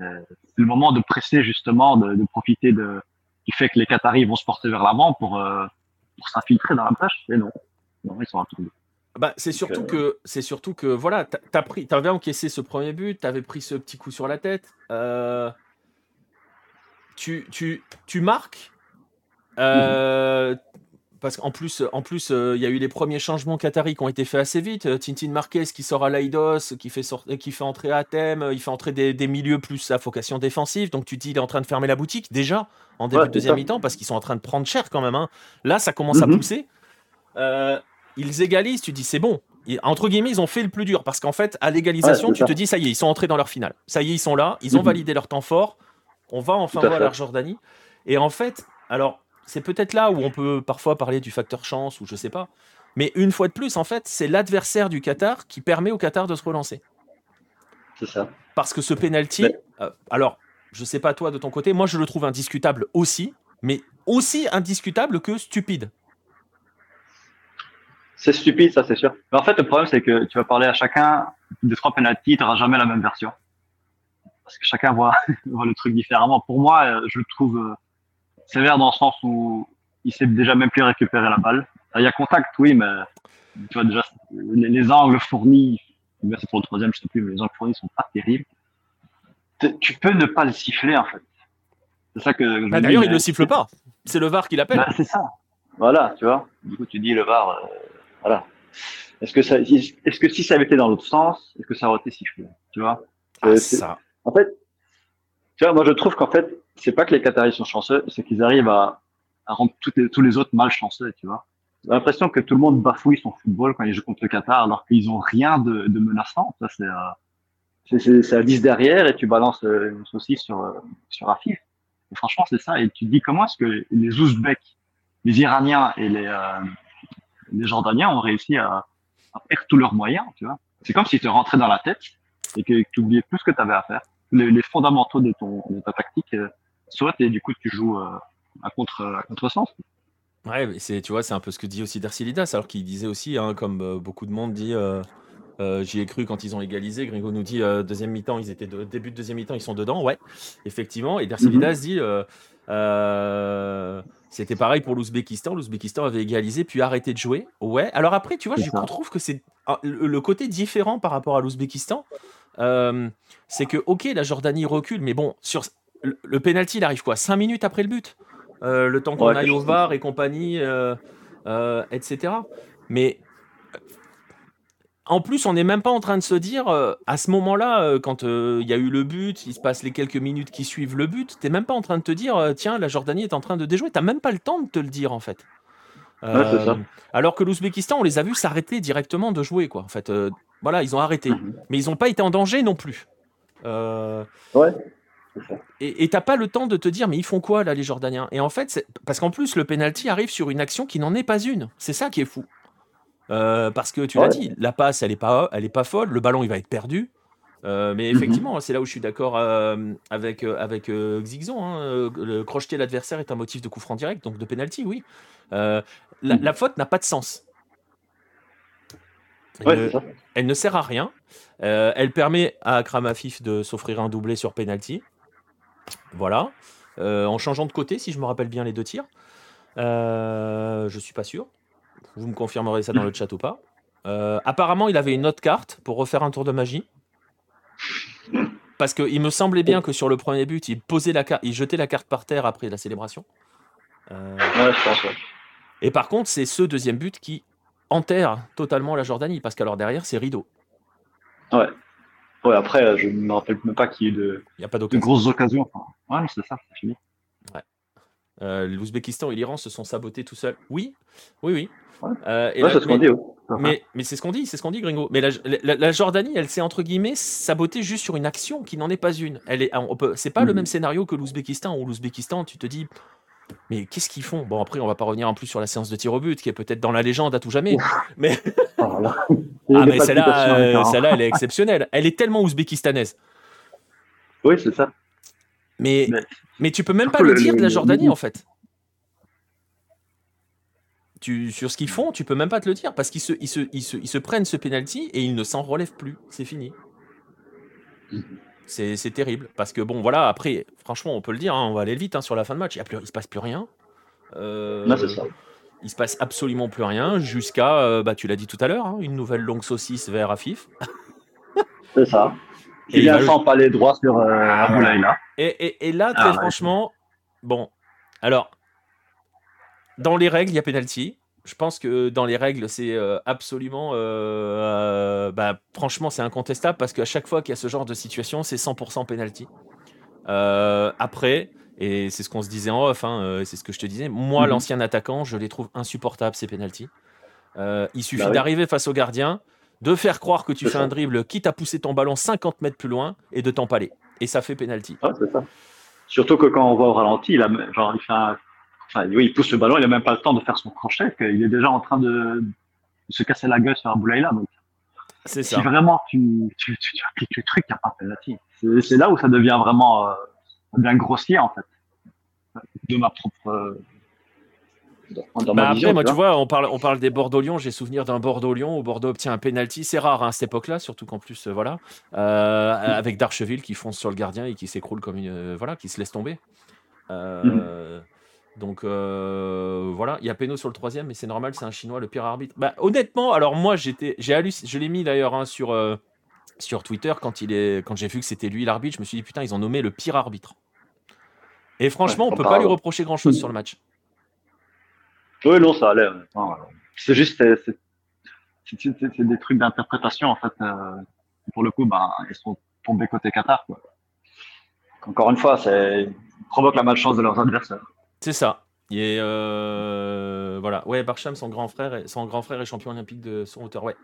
Euh, c'est le moment de presser justement, de, profiter de qui fait que les Qataris vont se porter vers l'avant pour, euh, pour s'infiltrer dans la tâche. Et non, non, ils sont retournés. Bah, c'est surtout euh, que c'est surtout que voilà, t'as pris, t'avais encaissé ce premier but, t'avais pris ce petit coup sur la tête. tu, tu, tu marques euh, parce qu'en plus, en plus, euh, il y a eu les premiers changements qataris qui ont été faits assez vite. Euh, Tintin Marquez qui sort à Laidos, qui fait, qui fait entrer à Thème, il fait entrer des, milieux plus à vocation défensive. Donc tu te dis, il est en train de fermer la boutique déjà en début de deuxième mi-temps parce qu'ils sont en train de prendre cher quand même. Hein. Là, ça commence à mhm. pousser. ils égalisent, tu dis, c'est bon. entre guillemets, ils ont fait le plus dur parce qu'en fait, à l'égalisation, tu te dis, ça y est, ils sont entrés dans leur finale. Ça y est, ils sont là, ils ont mhm. validé leur temps fort. On va enfin voir la Jordanie. Et en fait, alors c'est peut-être là où on peut parfois parler du facteur chance ou je sais pas. Mais une fois de plus, en fait, c'est l'adversaire du Qatar qui permet au Qatar de se relancer. C'est ça. Parce que ce penalty, euh, alors, je sais pas toi de ton côté, moi je le trouve indiscutable aussi, mais aussi indiscutable que stupide. C'est stupide, ça c'est sûr. Mais en fait, le problème c'est que tu vas parler à chacun de trois penalties, tu n'auras jamais la même version. Parce que chacun voit, [laughs] voit, le truc différemment. Pour moi, euh, je trouve euh, sévère dans le sens où il sait déjà même plus récupérer la balle. Il y a contact, oui, mais tu vois déjà les, angles fournis, c'est pour le troisième, je sais plus, mais les angles fournis sont pas terribles. tu peux ne pas le siffler en fait. C'est ça que. Bah, d'ailleurs, il le siffle pas. C'est le VAR qui l'appelle. Bah, c'est ça. Voilà, tu vois. Du coup, tu dis le VAR, euh, voilà. Est-ce que ça, est-ce que si ça avait été dans l'autre sens, est-ce que ça aurait été sifflé, tu vois? Ah, ça. En fait, tu vois, moi je trouve qu'en fait, c'est pas que les Qataris sont chanceux, c'est qu'ils arrivent à, à rendre tous les autres malchanceux, tu vois. J'ai l'impression que tout le monde bafouille son football quand ils jouent contre le Qatar, alors qu'ils ont rien de, de menaçant. Ça, c'est, euh, c'est, c'est, 10 derrière et tu balances euh, une saucisse sur, euh, sur Afif. Et franchement, c'est ça. Et tu te dis comment est-ce que les Ouzbeks, les Iraniens et les, euh, les Jordaniens ont réussi à, à perdre tous leurs moyens, tu vois. C'est comme si tu rentrais dans la tête et que tu oubliais plus ce que tu avais à faire. Les, les, fondamentaux de, ton, de ta tactique, soit et du coup tu joues euh, à contre à contresens. Ouais, c'est tu vois, c'est un peu ce que dit aussi Darcilidas, alors qu'il disait aussi, hein, comme euh, beaucoup de monde dit, euh, euh, j'y ai cru quand ils ont égalisé. Gringo nous dit deuxième mi-temps, ils étaient de, début de deuxième mi-temps, ils sont dedans. Ouais, effectivement. Et Darcilidas mm dit c'était pareil pour l'Ouzbékistan. L'Ouzbékistan avait égalisé puis arrêté de jouer. Ouais. Alors après, tu vois, je trouve que c'est le, côté différent par rapport à l'Ouzbékistan. c'est que ok, la Jordanie recule, mais bon, sur le, le penalty, il arrive quoi 5 minutes après le but? Euh, le temps qu'on aille au VAR et compagnie, euh, euh, etc. Mais en plus, on n'est même pas en train de se dire, à ce moment-là, quand il y a eu le but, il se passe les quelques minutes qui suivent le but, tu n'es même pas en train de te dire, tiens, la Jordanie est en train de déjouer. Tu n'as même pas le temps de te le dire, en fait. Alors que l'Ouzbékistan, on les a vus s'arrêter directement de jouer, quoi. En fait, voilà, ils ont arrêté. Mhm. Mais ils n'ont pas été en danger non plus. Ouais. Et t'as pas le temps de te dire, mais ils font quoi là, les Jordaniens? Et en fait, parce qu'en plus, le penalty arrive sur une action qui n'en est pas une. C'est ça qui est fou. Euh, parce que tu l'as dit, la passe, elle est pas, elle est pas folle. Le ballon, il va être perdu. Euh, mais mhm. effectivement, c'est là où je suis d'accord euh, avec avec Xixon. Hein. Le crocheter l'adversaire est un motif de coup franc direct, donc de penalty, oui. La, mhm. la, faute n'a pas de sens. Elle, ne, elle, ne, sert à rien. elle permet à Akram Afif de s'offrir un doublé sur penalty. Voilà. Euh, en changeant de côté, si je me rappelle bien les deux tirs. Euh, je suis pas sûr. Vous me confirmerez ça dans le chat ou pas. Euh, apparemment, il avait une autre carte pour refaire un tour de magie. Parce qu'il me semblait bien que sur le premier but, il posait la carte, il jetait la carte par terre après la célébration. Et par contre, c'est ce deuxième but qui enterre totalement la Jordanie, parce qu'alors derrière, c'est rideau. Ouais après, je ne me rappelle même pas qu'il y ait de, y a pas de grosses occasions. ouais, c'est ça, c'est fini. Euh, L'Ouzbékistan et l'Iran se sont sabotés tout seuls. Oui, oui, oui. Euh, c'est ce qu'on dit. Mais, mais c'est ce qu'on dit, c'est ce qu'on dit, Gringo. Mais la, Jordanie, elle s'est entre guillemets sabotée juste sur une action qui n'en est pas une. Elle est, c'est pas le mm. même scénario que l'Ouzbékistan. Où l'Ouzbékistan, tu te dis, mais qu'est-ce qu'ils font? Bon, après, on va pas revenir en plus sur la séance de tir au but, qui est peut-être dans la légende à tout jamais. Mais, oh [laughs] ah, [laughs] mais celle-là, euh, celle elle est [laughs] exceptionnelle. Elle est tellement ouzbékistanaise. Oui, c'est ça. Mais, mais, tu peux même pas le, dire de la Jordanie, en fait. Tu, sur ce qu'ils font, tu peux même pas te le dire, parce qu'ils se, ils se, ils se, ils se prennent ce penalty et ils ne s'en relèvent plus. C'est fini. C'est terrible. Parce que, bon, voilà, après, franchement, on peut le dire, hein, on va aller vite hein, sur la fin de match. Il ne se passe plus rien. Euh, non, c'est ça. Il se passe absolument plus rien jusqu'à, euh, bah, tu l'as dit tout à l'heure, hein, une nouvelle longue saucisse vers Afif. [laughs] c'est ça. Et il a sans palais droit sur euh, là. Et, et, et, là, très ah, franchement, bon, alors, dans les règles, il y a penalty je pense que dans les règles, c'est euh, absolument. Euh, euh, bah, franchement, c'est incontestable parce qu'à chaque fois qu'il y a ce genre de situation, c'est 100% penalty. après, et c'est ce qu'on se disait en off, hein, c'est ce que je te disais, moi, mhm. l'ancien attaquant, je les trouve insupportables, ces penalties. il suffit bah d'arriver face au gardien, de faire croire que tu fais un dribble, quitte à pousser ton ballon 50 mètres plus loin et de t'empaler. Et ça fait penalty. ça. Surtout que quand on voit au ralenti, il, a, genre, il fait un Enfin, oui, il pousse le ballon, il n'a même pas le temps de faire son crochet, qu'il est déjà en train de, se casser la gueule sur un boulaïla. Donc, c'est ça. Si vraiment tu, tu, tu, appliques le truc, il n'y a pas de penalty. C'est là où ça devient vraiment bien euh, grossier, en fait, de ma propre. Euh, dans bah après, moi, tu vois, on parle, on parle des Bordeaux-Lyon. J'ai souvenir d'un Bordeaux-Lyon où Bordeaux obtient un penalty. C'est rare hein, à cette époque-là, surtout qu'en plus, euh, voilà, avec Darcheville qui fonce sur le gardien et qui s'écroule comme une, voilà, qui se laisse tomber. Euh, donc euh, voilà, il y a Peno sur le troisième, mais c'est normal, c'est un Chinois, le pire arbitre. Bah, honnêtement, alors moi j'étais, j'ai je l'ai mis d'ailleurs hein, sur, euh, sur Twitter quand, il est, quand j'ai vu que c'était lui l'arbitre. Je me suis dit, putain, ils ont nommé le pire arbitre. Et franchement, on peut pas lui reprocher grand-chose sur le match. Oui, non, ça allait. C'est juste, c'est des trucs d'interprétation en fait. Euh, pour le coup, ben, ils sont tombés côté Qatar. Quoi. Encore une fois, c'est provoque la malchance de leurs adversaires. C'est ça. Et euh, voilà. Ouais, Barcham, son grand frère, est, son grand frère est champion olympique de son hauteur. Ouais.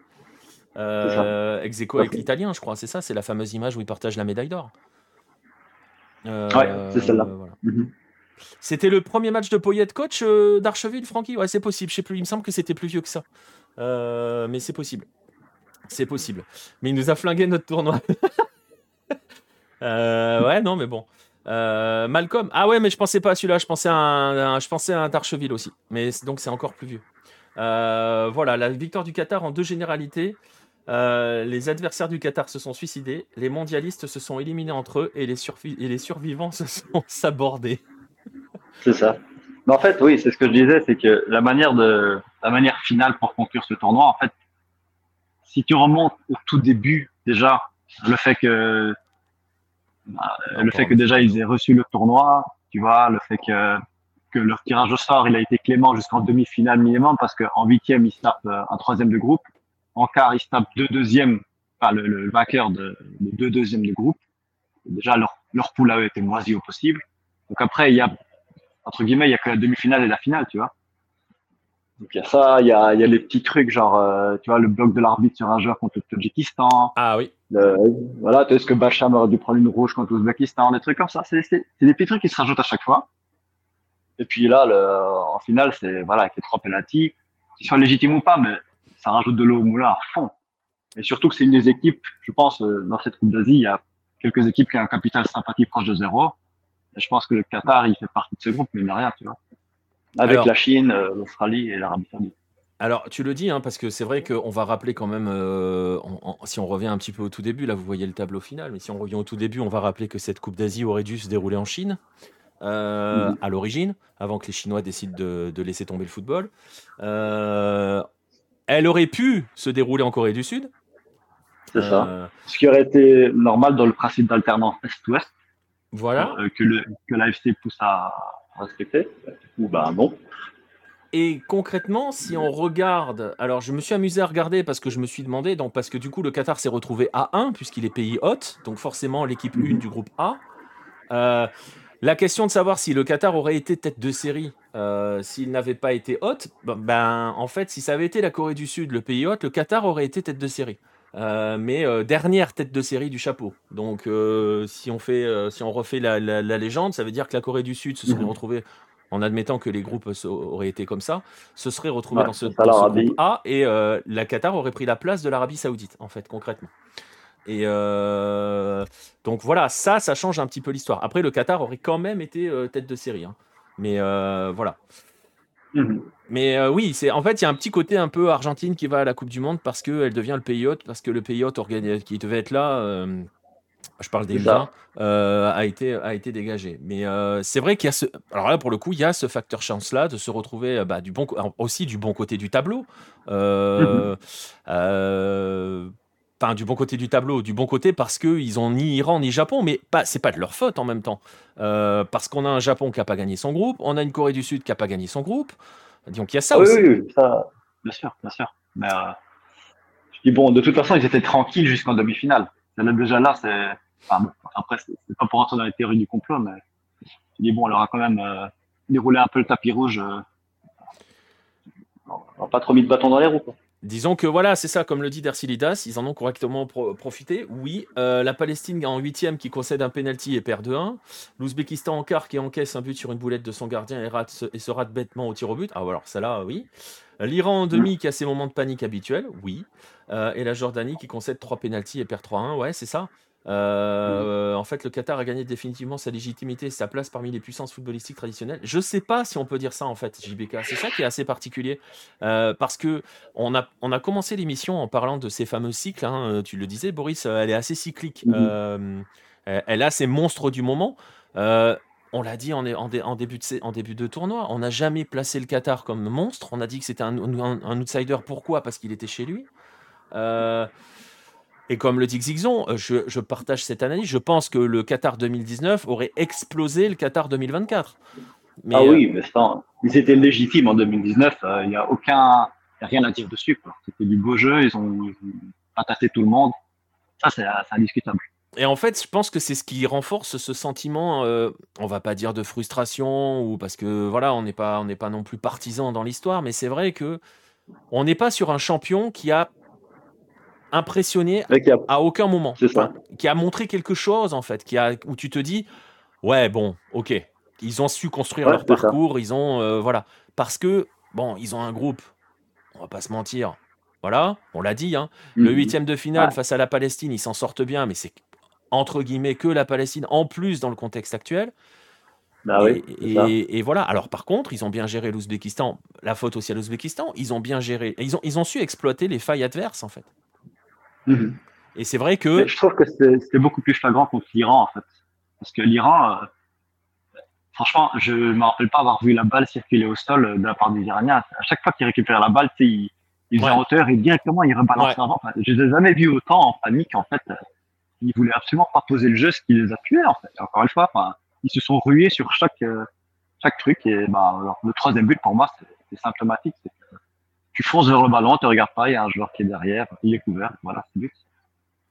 Euh, ex avec l'italien, je crois. C'est ça. C'est la fameuse image où il partage la médaille d'or. Euh, ouais, c'est celle-là. Mhm. C'était le premier match de Poyet coach euh, d'Archeville, Francky? Ouais, c'est possible. Je sais plus. Il me semble que c'était plus vieux que ça. Euh, mais c'est possible. C'est possible. Mais il nous a flingué notre tournoi. [laughs] ouais, non, mais bon. Malcolm. Ah ouais, mais je pensais pas à celui-là. Je pensais à un, je pensais à un aussi. Mais donc c'est encore plus vieux. voilà, la victoire du Qatar en deux généralités. les adversaires du Qatar se sont suicidés, les mondialistes se sont éliminés entre eux et les, survivants [laughs] se sont sabordés. C'est ça. En fait, oui, c'est ce que je disais, c'est que la manière de, la manière finale pour conclure ce tournoi, en fait, si tu remontes au tout début, déjà, le fait que, bah, le fait que déjà ils aient reçu le tournoi, tu vois, le fait que, que leur tirage au sort, il a été clément jusqu'en demi-finale minimum parce qu'en huitième, ils tapent euh, un troisième de groupe. En quart, ils tapent deux deuxièmes, enfin, le, le vainqueur de, de deux deuxièmes de groupe. Déjà, leur, leur poule a été moisi au possible. Donc après, il y a entre guillemets, il y a que la demi-finale et la finale, tu vois. Donc il y a ça, il y a, y a les petits trucs, genre, euh, tu vois, le bloc de l'arbitre sur un joueur contre le Tadjikistan. Ah oui. voilà, est-ce que Bacham aurait dû prendre une rouge contre l'Ouzbékistan, des trucs comme ça. C'est des petits trucs qui se rajoutent à chaque fois. Et puis là, le, en finale, c'est voilà, avec les trois penalties, qu'ils soient légitimes ou pas, mais ça rajoute de l'eau au moulin à fond. Et surtout que c'est une des équipes, je pense, euh, dans cette Coupe d'Asie, il y a quelques équipes qui ont un capital sympathie proche de zéro je pense que le Qatar, il fait partie de ce groupe, mais il n'a rien, tu vois. Avec la Chine, euh, l'Australie et l'Arabie Saoudite. Alors, tu le dis, hein, parce que c'est vrai qu'on va rappeler quand même, euh, si on revient un petit peu au tout début, là vous voyez le tableau final, mais si on revient au tout début, on va rappeler que cette Coupe d'Asie aurait dû se dérouler en Chine. Euh, mhm. à l'origine, avant que les Chinois décident de, laisser tomber le football. elle aurait pu se dérouler en Corée du Sud. C'est ça. Ce qui aurait été normal dans le principe d'alternance Est-Ouest. Voilà. Que, le, que l'AFC pousse à respecter. Ou ben non. Et concrètement, si on regarde, alors je me suis amusé à regarder parce que je me suis demandé, donc parce que du coup le Qatar s'est retrouvé à 1 puisqu'il est pays hôte, donc forcément l'équipe 1 du groupe A. Euh, la question de savoir si le Qatar aurait été tête de série euh, s'il n'avait pas été hôte, ben, ben en fait si ça avait été la Corée du Sud, le pays hôte, le Qatar aurait été tête de série. Euh, mais euh, dernière tête de série du chapeau. Donc, euh, si, on fait, si on refait la, légende, ça veut dire que la Corée du Sud se serait mhm. retrouvée, en admettant que les groupes auraient été comme ça, se serait retrouvée dans ce, groupe A et la Qatar aurait pris la place de l'Arabie Saoudite, en fait, concrètement. Et donc voilà, ça, ça change un petit peu l'histoire. Après, le Qatar aurait quand même été tête de série. Hein. Mais voilà. Mhm. Mais euh, oui, c'est en fait, il y a un petit côté un peu Argentine qui va à la Coupe du Monde parce qu'elle devient le pays hôte, parce que le pays hôte qui devait être là, euh, je parle des euh, a, été, a été dégagé. Mais c'est vrai qu'il y a ce. Alors là, pour le coup, il y a ce facteur chance-là de se retrouver bah, du bon, aussi du bon côté du tableau. Mhm enfin du bon côté du tableau, du bon côté parce qu'ils ont ni Iran ni Japon, mais pas, c'est pas de leur faute en même temps. Euh, parce qu'on a un Japon qui n'a pas gagné son groupe, on a une Corée du Sud qui n'a pas gagné son groupe. Donc il y a ça aussi. Oui, oui, ça, bien sûr, bien sûr. Mais euh, je dis bon, de toute façon, ils étaient tranquilles jusqu'en demi-finale. Déjà là, c'est. Enfin, après, c'est pas pour rentrer dans les théories du complot, mais je dis bon, on leur a quand même euh, déroulé un peu le tapis rouge. on n'a pas trop mis de bâton dans les roues. Quoi. Disons que voilà, c'est ça, comme le dit Dercilidas, ils en ont correctement profité. Oui, euh, la Palestine en huitième qui concède un penalty et perd 2-1. L'Ouzbékistan en quart qui encaisse un but sur une boulette de son gardien et, rate, et se rate bêtement au tir au but. Ah, alors ça là, oui. L'Iran en demi qui a ses moments de panique habituels, oui. Euh, et la Jordanie qui concède trois penalties et perd 3-1, ouais, c'est ça. Euh, en fait, le Qatar a gagné définitivement sa légitimité et sa place parmi les puissances footballistiques traditionnelles. Je sais pas si on peut dire ça en fait, JBK. C'est ça qui est assez particulier euh, parce que on a, on a commencé l'émission en parlant de ces fameux cycles. Hein, euh, tu le disais, Boris, elle est assez cyclique. Mhm. elle a ses monstres du moment. on l'a dit en, en, début de, en début de tournoi, on n'a jamais placé le Qatar comme monstre. On a dit que c'était un, un, outsider. Pourquoi? Parce qu'il était chez lui. Et comme le dit Xixon, euh, je, je partage cette analyse. Je pense que le Qatar 2019 aurait explosé le Qatar 2024. Mais, ah oui, mais ça, ils étaient légitimes en 2019. Il n'y a aucun, y a rien à dire dessus. C'était du beau jeu. Ils ont, ils ont tout le monde. Ça, c'est indiscutable. Et en fait, je pense que c'est ce qui renforce ce sentiment, euh, on va pas dire de frustration ou parce que voilà, on n'est pas on pas non plus partisan dans l'histoire, mais c'est vrai que on n'est pas sur un champion qui a impressionné à aucun moment, qui a montré quelque chose en fait, qui a où tu te dis ouais bon, ok, ils ont su construire leur parcours, ils ont euh, voilà, parce que bon, ils ont un groupe, on va pas se mentir. Voilà, on l'a dit, hein, le mmh huitième de finale face à la Palestine, ils s'en sortent bien, mais c'est entre guillemets, que la Palestine, en plus dans le contexte actuel. Bah et, voilà. Alors par contre, ils ont bien géré l'Ouzbékistan. La faute aussi à l'Ouzbékistan. Ils ont bien géré. Ils ont, ils ont su exploiter les failles adverses en fait. Mhm. Et c'est vrai que. je trouve que c'était beaucoup plus flagrant contre l'Iran en fait, parce que l'Iran, euh, franchement, je ne me rappelle pas avoir vu la balle circuler au sol de la part des Iraniens. À chaque fois qu'ils récupèrent la balle, ils, ils en hauteur et directement ils rebalancent avant. je les ai jamais vus autant en panique en fait ils voulaient absolument pas poser le geste qui les a tués en fait. encore une fois, ils se sont rués sur chaque euh, chaque truc et bah, le troisième but pour moi c'est symptomatique. Tu fonces vers le ballon, tu regardes pas, il y a un joueur qui est derrière, il est couvert, voilà, c'est but.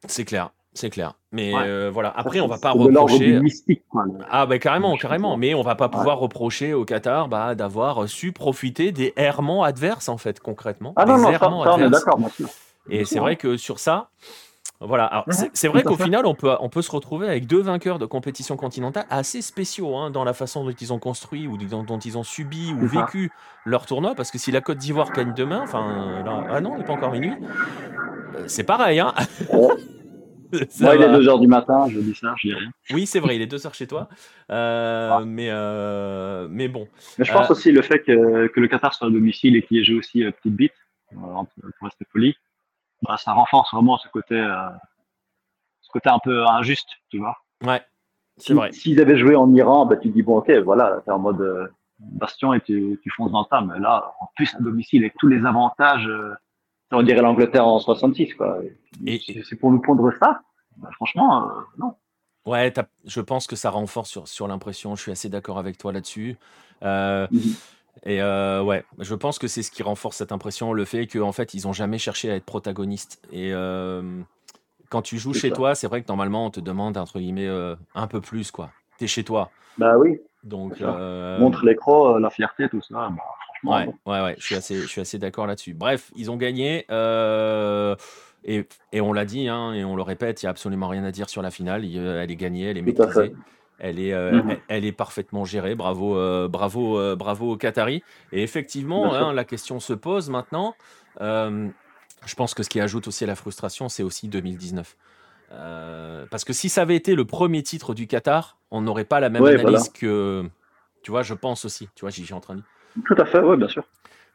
C'est clair. C'est clair. Mais euh, voilà. Après, on va pas reprocher. Mystique, quoi, Ah, bah carrément, carrément. Mais on va pas pouvoir reprocher au Qatar bah, d'avoir su profiter des errements adverses, en fait, concrètement. Ah non, non, ça, on est d'accord, Et c'est vrai que sur ça, voilà, c'est vrai qu'au final, on peut, on peut se retrouver avec deux vainqueurs de compétition continentale assez spéciaux hein, dans la façon dont ils ont construit ou dont, ils ont subi ou vécu leur tournoi. Parce que si la Côte d'Ivoire gagne demain, enfin, ah non, il n'est pas encore minuit, euh, c'est pareil. Hein [laughs] Moi, il est 2h du matin, je dis ça, je dis rien. Oui, c'est vrai, il est 2h chez toi. Euh, mais, euh, mais bon. Mais je pense aussi le fait que, que, le Qatar soit à domicile et qu'il ait joué aussi petite bite, pour rester poli, bah, ça renforce vraiment ce côté, euh, ce côté un peu injuste, tu vois. Ouais, c'est vrai. S'ils avaient joué en Iran, bah, tu te dis, bon, ok, voilà, t'es en mode euh, bastion et tu, tu, fonces dans le tas. Mais là, en plus, à domicile, avec tous les avantages, euh, on dirait l'Angleterre en 66, quoi. Et, c'est pour nous pondre ça bah, Franchement, non. Ouais, je pense que ça renforce sur, sur l'impression. Je suis assez d'accord avec toi là-dessus. Euh, mhm. Et euh, ouais, je pense que c'est ce qui renforce cette impression, le fait qu'en fait, ils ont jamais cherché à être protagonistes. Et euh, quand tu joues chez toi, c'est vrai que normalement, on te demande, entre guillemets, euh, un peu plus, quoi. T'es chez toi. Bah oui. Donc, Montre l'écran, la fierté, tout ça. Bah, ouais, ouais, ouais, je suis assez, je suis assez d'accord là-dessus. Bref, ils ont gagné. Et, et, on l'a dit, hein, et on le répète, il n'y a absolument rien à dire sur la finale. elle est gagnée, elle est maîtrisée. Elle est, euh, mmh elle, est parfaitement gérée. Bravo, euh, bravo, euh, bravo aux Qataris. Et effectivement, hein, la question se pose maintenant. je pense que ce qui ajoute aussi à la frustration, c'est aussi 2019. parce que si ça avait été le premier titre du Qatar, on n'aurait pas la même analyse que. Tu vois, je pense aussi. Tu vois, j'y en train de. Tout à fait, oui, bien sûr.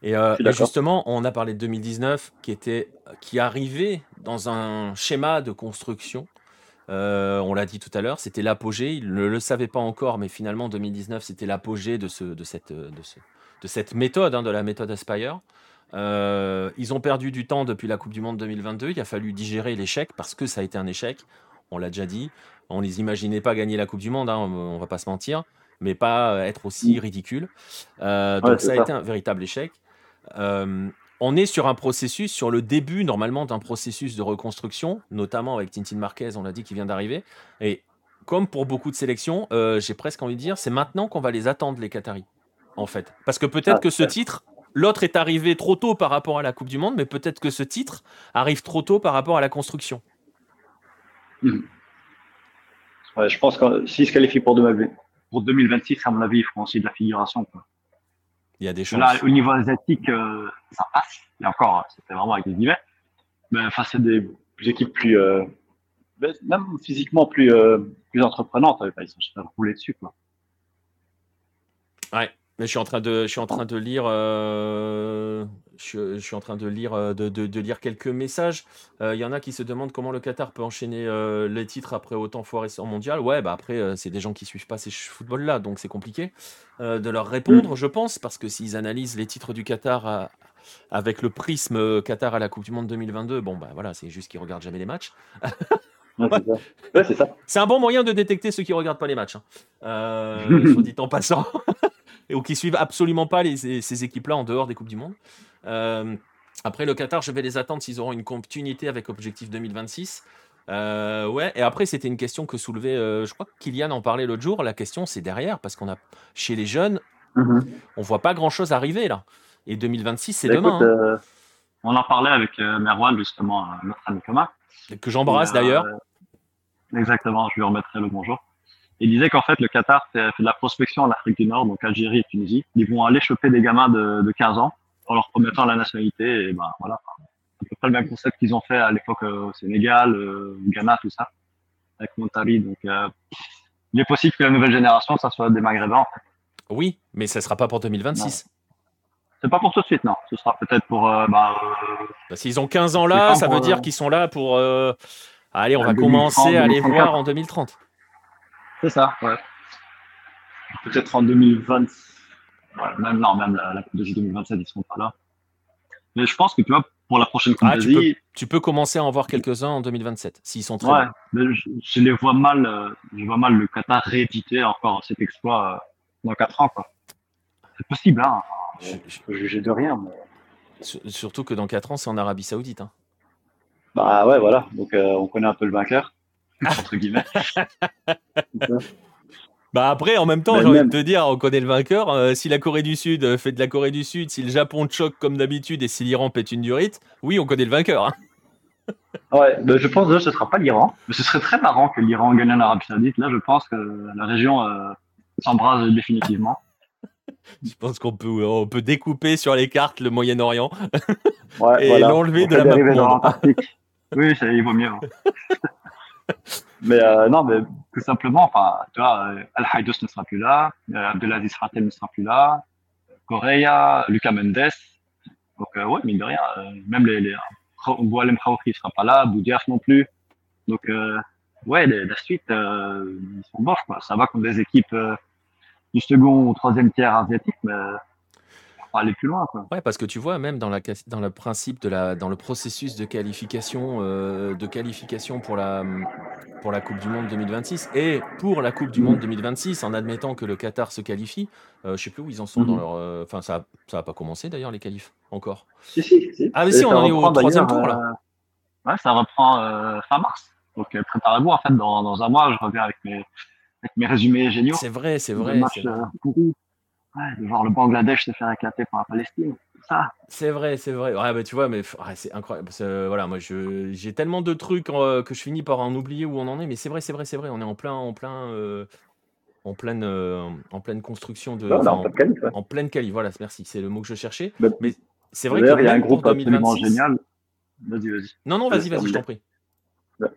Et, et, justement, on a parlé de 2019 qui était qui arrivait dans un schéma de construction euh, on l'a dit tout à l'heure, c'était l'apogée. Il ne le savait pas encore, mais finalement 2019, c'était l'apogée de, de, cette, de, cette méthode, hein, de la méthode Aspire. Euh, ils ont perdu du temps depuis la Coupe du Monde 2022. Il a fallu digérer l'échec parce que ça a été un échec. On l'a déjà dit. On les imaginait pas gagner la Coupe du Monde, hein, on va pas se mentir, mais pas être aussi ridicule. Euh, donc ça a été un véritable échec on est sur un processus, sur le début normalement d'un processus de reconstruction, notamment avec Tintin Marquez, on l'a dit, qui vient d'arriver. Et comme pour beaucoup de sélections, euh, j'ai presque envie de dire, c'est maintenant qu'on va les attendre, les Qataris, en fait. Parce que peut-être ah, que ce titre, l'autre est arrivé trop tôt par rapport à la Coupe du Monde, mais peut-être que ce titre arrive trop tôt par rapport à la construction. Hmm. je pense que s'ils se qualifient pour, 2026, à mon avis, ils feront aussi de la figuration. Quoi. Il y a des choses. Là, au niveau asiatique, euh, ça passe. Et encore, c'était vraiment avec des guillemets. Mais face à des équipes plus, euh, même physiquement plus, euh, plus entreprenantes, ils sont super roulés dessus, quoi. Ouais. Mais je suis en train de, je suis en train de lire, euh, je, suis en train de lire, euh, de, de, lire quelques messages. Euh, il y en a qui se demandent comment le Qatar peut enchaîner les titres après autant foiré sur mondial. Ouais, bah après, c'est des gens qui suivent pas ces footballs-là, donc c'est compliqué de leur répondre, mm. je pense, parce que s'ils analysent les titres du Qatar avec le prisme Qatar à la Coupe du Monde 2022, bon, bah voilà, c'est juste qu'ils regardent jamais les matchs. [laughs] c'est un bon moyen de détecter ceux qui regardent pas les matchs. Hein. Euh, [laughs] soit dit en passant. Ou qui suivent absolument pas ces équipes-là en dehors des Coupes du Monde. Euh, après, le Qatar, je vais les attendre s'ils auront une continuité avec Objectif 2026. Euh, ouais, et après, c'était une question que soulevait, je crois que Kylian en parlait l'autre jour. La question, c'est derrière, parce qu'on a, chez les jeunes, mm-hmm. on voit pas grand chose arriver là. Et 2026, c'est bah, demain. Hein. on en parlait avec Merwan, justement, notre ami commun. Que j'embrasse d'ailleurs. Exactement, je lui remettrai le bonjour. Il disait qu'en fait, le Qatar fait, de la prospection en Afrique du Nord, donc Algérie et Tunisie. Ils vont aller choper des gamins de, de 15 ans en leur promettant la nationalité. Et ben voilà, à peu près le même concept qu'ils ont fait à l'époque au Sénégal, euh, au Ghana, tout ça, avec Montali. Donc, euh, il est possible que la nouvelle génération, ça soit des Maghrébins. En fait. Oui, mais ça sera pas pour 2026. C'est pas pour tout de suite, non. Ce sera peut-être pour. Euh, bah, bah, S'ils ont 15 ans là, ça veut dire qu'ils sont là pour. Allez, on va commencer à les voir en 2030. C'est ça, ouais. Peut-être en 2020. même non, même la, Coupe de 2027, ils ne seront pas là. Mais je pense que tu vois, pour la prochaine Coupe ah, tu, peux, tu peux commencer à en voir quelques-uns en 2027, s'ils sont très ouais, Mais je, les vois mal, euh, je vois mal le Qatar rééditer encore cet exploit euh, dans 4 ans, quoi. C'est possible, hein. Je, je peux juger de rien. Surtout que dans 4 ans, c'est en Arabie Saoudite. Hein. Bah ouais, voilà. Donc euh, on connaît un peu le vainqueur, entre guillemets. [laughs] Bah après, en même temps, j'ai envie de te dire, on connaît le vainqueur. Euh, si la Corée du Sud euh, fait de la Corée du Sud, si le Japon choque comme d'habitude et si l'Iran pète une durite, oui, on connaît le vainqueur. Hein. Ouais, bah, je pense que ce sera pas l'Iran. Mais ce serait très marrant que l'Iran gagne en Arabie Saoudite. Là, je pense que la région s'embrase définitivement. [laughs] Je pense qu'on peut, on peut découper sur les cartes le Moyen-Orient? [laughs] Et l'enlever de la map oui, ça, il vaut mieux. Hein. Mais euh, non, mais tout simplement, enfin, tu vois, euh, Al Haidous ne sera plus là, euh, Abdelaziz Ratel ne sera plus là, Correa, Lucas Mendes. Donc, euh, ouais, mine de rien, euh, même les, les Boualem Khaouri ne sera pas là, Boudiaf non plus. Donc, ouais, la suite, ils sont bof, quoi. Ça va comme des équipes du second ou troisième tiers asiatique, mais aller plus loin. Quoi. Ouais, parce que tu vois, même dans, la, dans le principe de la, dans le processus de qualification, euh, de qualification pour la, pour la Coupe du Monde 2026 et pour la Coupe du Monde 2026, en admettant que le Qatar se qualifie, euh, je sais plus où ils en sont dans mhm. leur. Euh, enfin, ça, ça va pas commencé d'ailleurs les qualifs encore. Si, si, si. Ah, mais si, on en est au troisième tour là. ouais, ça reprend fin mars. Donc préparez-vous, en fait, dans, dans, un mois, je reviens avec mes, avec mes résumés géniaux. C'est vrai, c'est vrai. De voir le Bangladesh se faire éclater par la Palestine. Ça. C'est vrai, c'est vrai. Ouais, bah, tu vois, mais c'est incroyable. voilà, moi, j'ai tellement de trucs euh, que je finis par en oublier où on en est, mais c'est vrai, c'est vrai, c'est vrai. On est en plein, en plein, euh, en pleine, euh, en pleine construction de, en, pleine qualif, en, pleine qualif. Voilà, merci, c'est le mot que je cherchais. mais c'est vrai qu'il y a un groupe absolument génial. Vas-y, vas-y. Non, non, vas-y, vas-y, je t'en prie.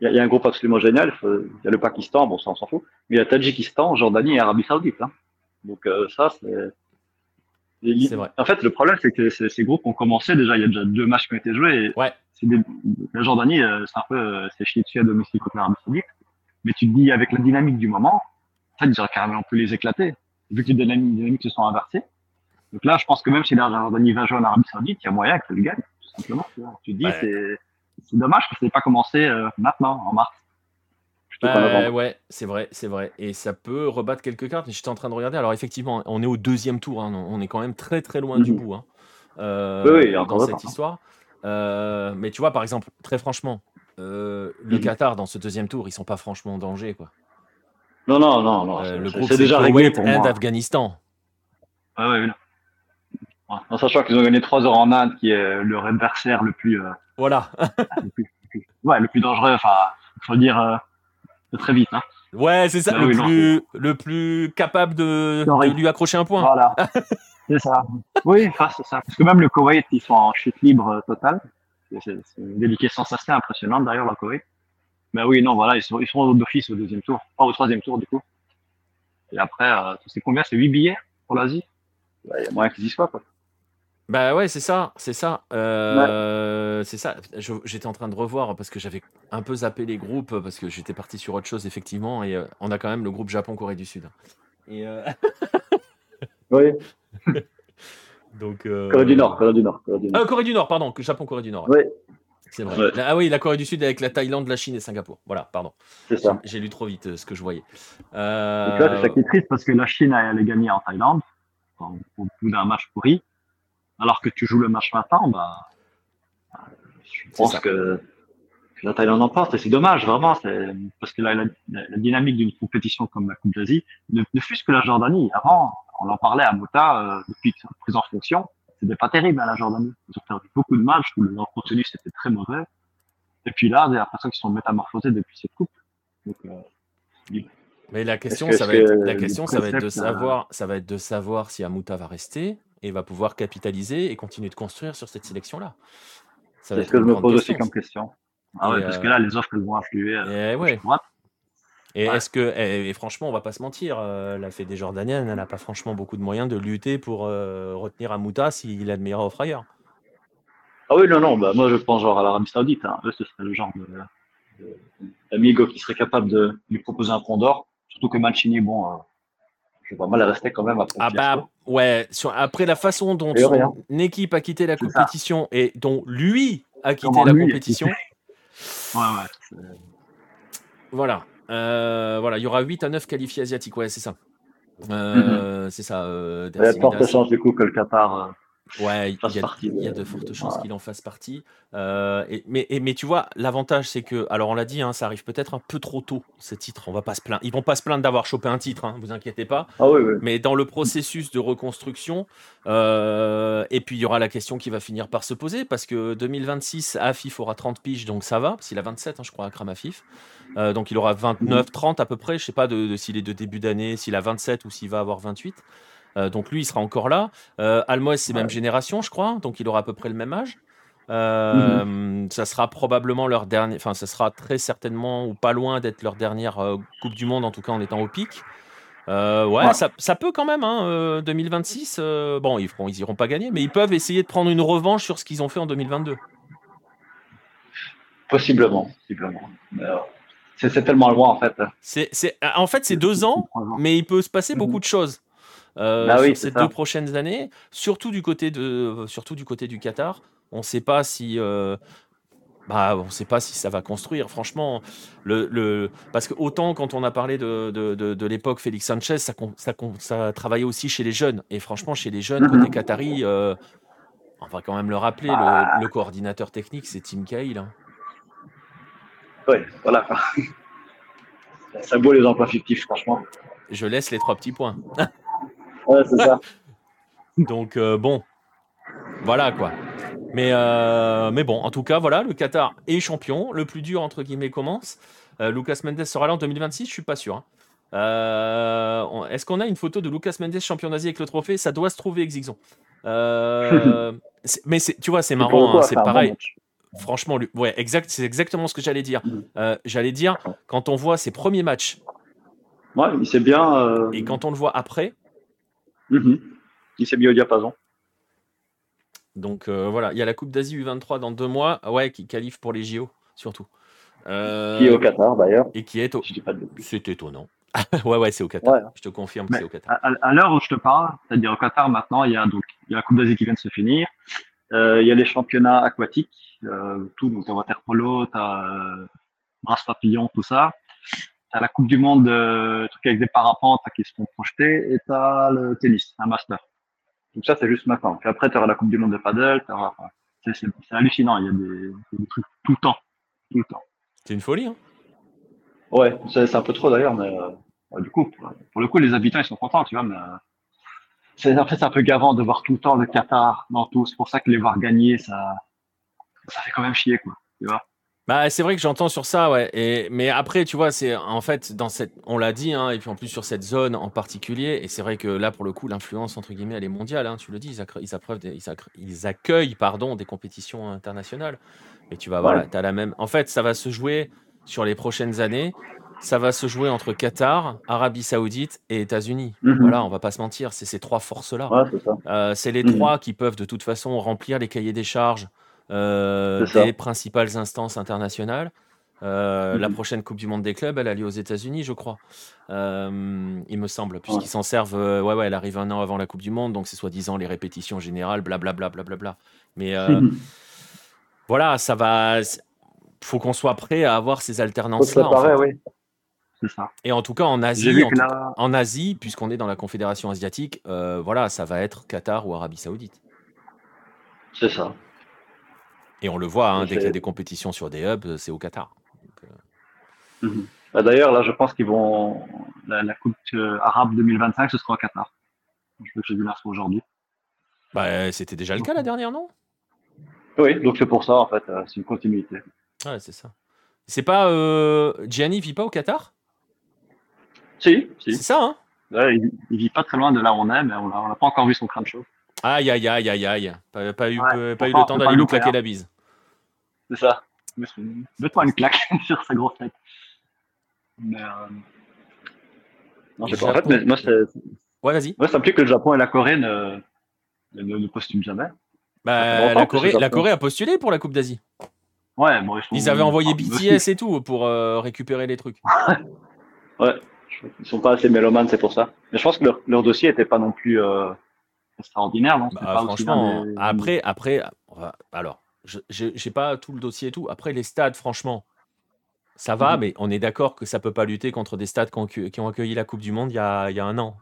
Il y, a un groupe absolument génial. Il y a le Pakistan, bon, ça on s'en fout. Mais il y a Tadjikistan, Jordanie et Arabie Saoudite. Hein. Donc euh, ça, c'est. Vrai. En fait, le problème, c'est que ces groupes ont commencé déjà. Il y a déjà deux matchs qui ont été joués. Et ouais. Des... La Jordanie, euh, c'est un peu, euh, c'est chié dessus à domicile contre l'Arabie Saoudite. Mais tu te dis, avec la dynamique du moment, en fait, auraient carrément pu les éclater, vu que les dynamiques se sont inversées. Donc là, je pense que même si la Jordanie va jouer en Arabie Saoudite, il y a moyen qu'elle gagne, tout simplement. Tu, te dis, c'est dommage que ça n'ait pas commencé maintenant, en mars. Bah, ouais, c'est vrai, c'est vrai. Et ça peut rebattre quelques cartes. J'étais en train de regarder. Alors, effectivement, on est au deuxième tour. Hein. On est quand même très, très loin du mhm. bout hein, euh, dans cette histoire. Euh, mais tu vois, par exemple, très franchement, euh, le mhm. Qatar, dans ce deuxième tour, ils sont pas franchement en danger. Quoi. Non, non, non. non le groupe, c'est déjà réglé pour moi. Afghanistan. Ouais, ouais, En sachant qu'ils ont gagné 3 heures en Inde, qui est leur adversaire le plus. voilà. le plus, ouais, le plus dangereux. Enfin, il faut dire très vite. Hein. Ouais, c'est ça, bah le, plus, le plus capable de, lui accrocher un point. Voilà, [laughs] c'est ça. Oui, c'est ça. Parce que même le Koweït, ils sont en chute libre euh, totale. C'est une déliquescence assez impressionnante d'ailleurs, le Koweït. Mais oui, non, voilà, ils sont, ils sont d'office au deuxième tour, pas au troisième tour du coup. Et après, euh, c'est combien C'est 8 billets pour l'Asie? Il y a moyen qu'ils y soient, quoi. Bah ouais, c'est ça, c'est ça. Euh, c'est ça. J'étais en train de revoir parce que j'avais un peu zappé les groupes parce que j'étais parti sur autre chose effectivement et euh, on a quand même le groupe Japon-Corée du Sud. Et euh, [laughs] Oui. [laughs] Donc, Corée du Nord, Corée du Nord. Corée du Nord. Ah, Corée du Nord, pardon, que Japon, Corée du Nord. Oui, C'est vrai. Ouais. Ah oui, la Corée du Sud avec la Thaïlande, la Chine et Singapour. Voilà, pardon. c'est ça. J'ai lu trop vite euh, ce que je voyais. Et tu vois, c'est ça qui est triste parce que la Chine elle allait gagner en Thaïlande enfin, au bout d'un match pourri, alors que tu joues le match maintenant, bah, je pense ça. que, que la Thaïlande emporte et c'est dommage vraiment, c'est parce que la, la, la dynamique d'une compétition comme la Coupe d'Asie, ne, ne fût-ce que la Jordanie. Avant, on en parlait à Mota euh, depuis sa prise en fonction, c'était pas terrible à la Jordanie. Ils ont perdu beaucoup de matchs où leur contenu c'était très mauvais. Et puis là, j'ai l'impression qu'ils sont métamorphosés depuis cette coupe. Donc, euh, Mais la question, que- ça va être, que la le question, ça va être de euh, savoir, ça va être de savoir si Amuta va rester et va pouvoir capitaliser et continuer de construire sur cette sélection-là. C'est ce que je me pose aussi comme question. Ah ouais, parce euh, que là, les offres, elles vont affluer euh, Et ouais. gauche, droite. Et Ouais. est-ce que, et, et franchement, on va pas se mentir, euh, la Fédé jordanienne, elle n'a pas franchement beaucoup de moyens de lutter pour euh, retenir Amuta s'il a de meilleures offres ailleurs. Ah oui, non, non, bah, moi je pense genre à l'Arabie Saoudite. Hein. Eux, ce serait le genre de, de- d'amigo qui serait capable de lui proposer un pont d'or. Surtout que Mancini, bon, vois mal rester quand même après le Ah bah ouais, sur- après la façon dont son rien. équipe a quitté la ça. compétition et dont lui a quitté Comment la compétition, Ouais, ouais. voilà. Euh, voilà, il y aura 8 à 9 qualifiés asiatiques, ouais, c'est ça. Euh, C'est ça. euh, Il y a de fortes d'assimilation. chances du coup que le Qatar. Ouais, il y, a, y de- fortes chances voilà. qu'il en fasse partie. Euh, et- mais, et- mais tu vois, l'avantage, c'est que, alors on l'a dit, hein, ça arrive peut-être un peu trop tôt, ces titres. On va pas se plaindre. Ils vont pas se plaindre d'avoir chopé un titre, hein, vous inquiétez pas. Ah oui, oui. Mais dans le processus de reconstruction, euh, et puis il y aura la question qui va finir par se poser, parce que 2026, Afif aura 30 piges, donc ça va, parce qu'il a 27, hein, je crois, Akram Afif. Euh, donc il aura 29, 30 à peu près, je sais pas de, de s'il est de début d'année, s'il a 27 ou s'il va avoir 28. Euh, donc lui, il sera encore là. Euh, c'est même génération, je crois, donc il aura à peu près le même âge. Euh, Ça sera probablement leur dernier, enfin, ça sera très certainement ou pas loin d'être leur dernière euh, Coupe du Monde, en tout cas en étant au pic. Euh, ouais, Ouais. Ça, ça peut quand même. Hein, euh, 2026, euh, bon, ils feront, ils iront pas gagner, mais ils peuvent essayer de prendre une revanche sur ce qu'ils ont fait en 2022. Possiblement, possiblement. C'est tellement loin en fait. C'est, c'est, en fait, c'est deux ans, mais il peut se passer Mhm. beaucoup de choses euh, Bah oui, sur ces ça. deux prochaines années, surtout du côté de, surtout du côté du Qatar. On ne sait pas si, euh, bah, on sait pas si ça va construire. Franchement, le, le, parce que autant quand on a parlé de, de, de, de l'époque Félix Sanchez, ça, ça, ça travaillait aussi chez les jeunes. Et franchement, chez les jeunes, Mhm. côté Qatari, euh, on va quand même le rappeler, Ah. le, le coordinateur technique, c'est Tim Cahill. hein. Oui, voilà. [laughs] Ça beau les emplois fictifs, franchement. Je laisse les trois petits points. [laughs] Ouais, c'est ça. [laughs] Donc euh, bon, voilà quoi. Mais, euh, mais bon, en tout cas, voilà, le Qatar est champion. Le plus dur, entre guillemets, commence. Euh, Lucas Mendes sera là en 2026, je suis pas sûr. hein. Euh, Est-ce qu'on a une photo de Lucas Mendes champion d'Asie avec le trophée? Ça doit se trouver, Exixon. [laughs] C'est- mais c'est- tu vois, c'est marrant, hein, c'est pareil. Franchement, lui- ouais, exact, c'est exactement ce que j'allais dire. Euh, j'allais dire, quand on voit ses premiers matchs Ouais, il s'est bien. et quand on le voit après, mhm. Il s'est mis au diapason. Donc euh, voilà, il y a la Coupe d'Asie U23 dans deux mois, ouais, qui qualifie pour les JO surtout. Euh, Qui est au Qatar d'ailleurs. et qui est au. C'est étonnant. [laughs] ouais, ouais, c'est au Qatar. Ouais. Je te confirme que c'est au Qatar. À, l'heure où je te parle, c'est-à-dire au Qatar maintenant, il y a donc il y a la Coupe d'Asie qui vient de se finir. Euh, il y a les championnats aquatiques, tout, donc t'as water polo, t'as euh, brasse papillon, tout ça. T'as la Coupe du Monde, euh, truc avec des parapentes qui se font projeter, et t'as le tennis, un master. Donc ça c'est juste maintenant. Puis après t'auras la Coupe du Monde de paddle, t'auras, enfin, c'est, c'est, c'est hallucinant. Il y a des, des trucs tout le temps, tout le temps. C'est une folie. Hein Ouais, c'est, c'est un peu trop d'ailleurs, mais euh, ouais, du coup, pour, pour le coup, les habitants ils sont contents, tu vois, mais euh, c'est en fait c'est un peu gavant de voir tout le temps le Qatar dans tout. C'est pour ça que les voir gagner, ça, ça fait quand même chier, quoi. Tu vois. Bah, c'est vrai que j'entends sur ça, ouais. Et, mais après, tu vois, c'est en fait dans cette, on l'a dit, hein, et puis en plus sur cette zone en particulier, et c'est vrai que là, pour le coup, l'influence entre guillemets, elle est mondiale. Hein, tu le dis, ils, accre- ils, appreuvent des- ils, accre- ils accueillent, pardon, des compétitions internationales. Et tu vas voir, Ouais. là, t'as la même. En fait, ça va se jouer sur les prochaines années. Ça va se jouer entre Qatar, Arabie Saoudite et États-Unis. Mhm. Voilà, on va pas se mentir, c'est ces trois forces-là. Ouais, c'est ça. Euh, c'est les Mhm. trois qui peuvent de toute façon remplir les cahiers des charges. Des principales instances internationales. Euh, La Mhm. prochaine Coupe du Monde des clubs, elle a lieu aux États-Unis, je crois. Euh, il me semble, puisqu'ils s'en servent. euh, ouais, ouais, elle arrive un an avant la Coupe du Monde, donc c'est soi-disant les répétitions générales, blablabla, blablabla. Mais euh, voilà, ça va. c'est- Faut qu'on soit prêt à avoir ces alternances-là. en fait. oui. Ça. Et en tout cas, en Asie, en, Asie, puisqu'on est dans la Confédération asiatique, euh, voilà, ça va être Qatar ou Arabie Saoudite. c'est ça. Et on le voit, hein, dès qu'il y a des compétitions sur des hubs, c'est au Qatar. Donc, euh, Mhm. Bah, D'ailleurs, là, je pense qu'ils vont. La, la Coupe euh, arabe 2025, ce sera au Qatar. Je veux que j'ai vu l'info aujourd'hui. bah, c'était déjà le cas la dernière, non? Oui, donc c'est pour ça, en fait, euh, c'est une continuité. Ouais, c'est ça. C'est pas. Euh... Gianni vit pas au Qatar? Si, si. C'est ça, hein? Ouais, il, il vit pas très loin de là où on est, mais on n'a pas encore vu son crâne chaud. Aïe, aïe, aïe, aïe, aïe. Pas, pas eu, Ouais, pas eu le temps d'aller lui claquer la bise. C'est ça. Mets-toi une claque [laughs] sur sa grosse tête. Mais, euh... Non, je sais pas. En fait, mais moi, c'est- Ouais, vas-y. moi, ça implique que le Japon et la Corée ne, ne, ne postulent jamais. Bah, la, Corée, la. Corée a postulé pour la Coupe d'Asie. Ouais, bon, ils, sont- Ils avaient envoyé BTS et tout pour euh, récupérer les trucs. [laughs] Ouais, ils sont pas assez mélomanes, c'est pour ça. Mais je pense que leur, leur dossier était pas non plus euh, extraordinaire, non Bah, franchement, des- après, après, alors, je j'ai pas tout le dossier et tout. Après, les stades, franchement, ça va, Mhm. mais on est d'accord que ça peut pas lutter contre des stades qui ont, accueilli la Coupe du Monde il y a, il y a un an.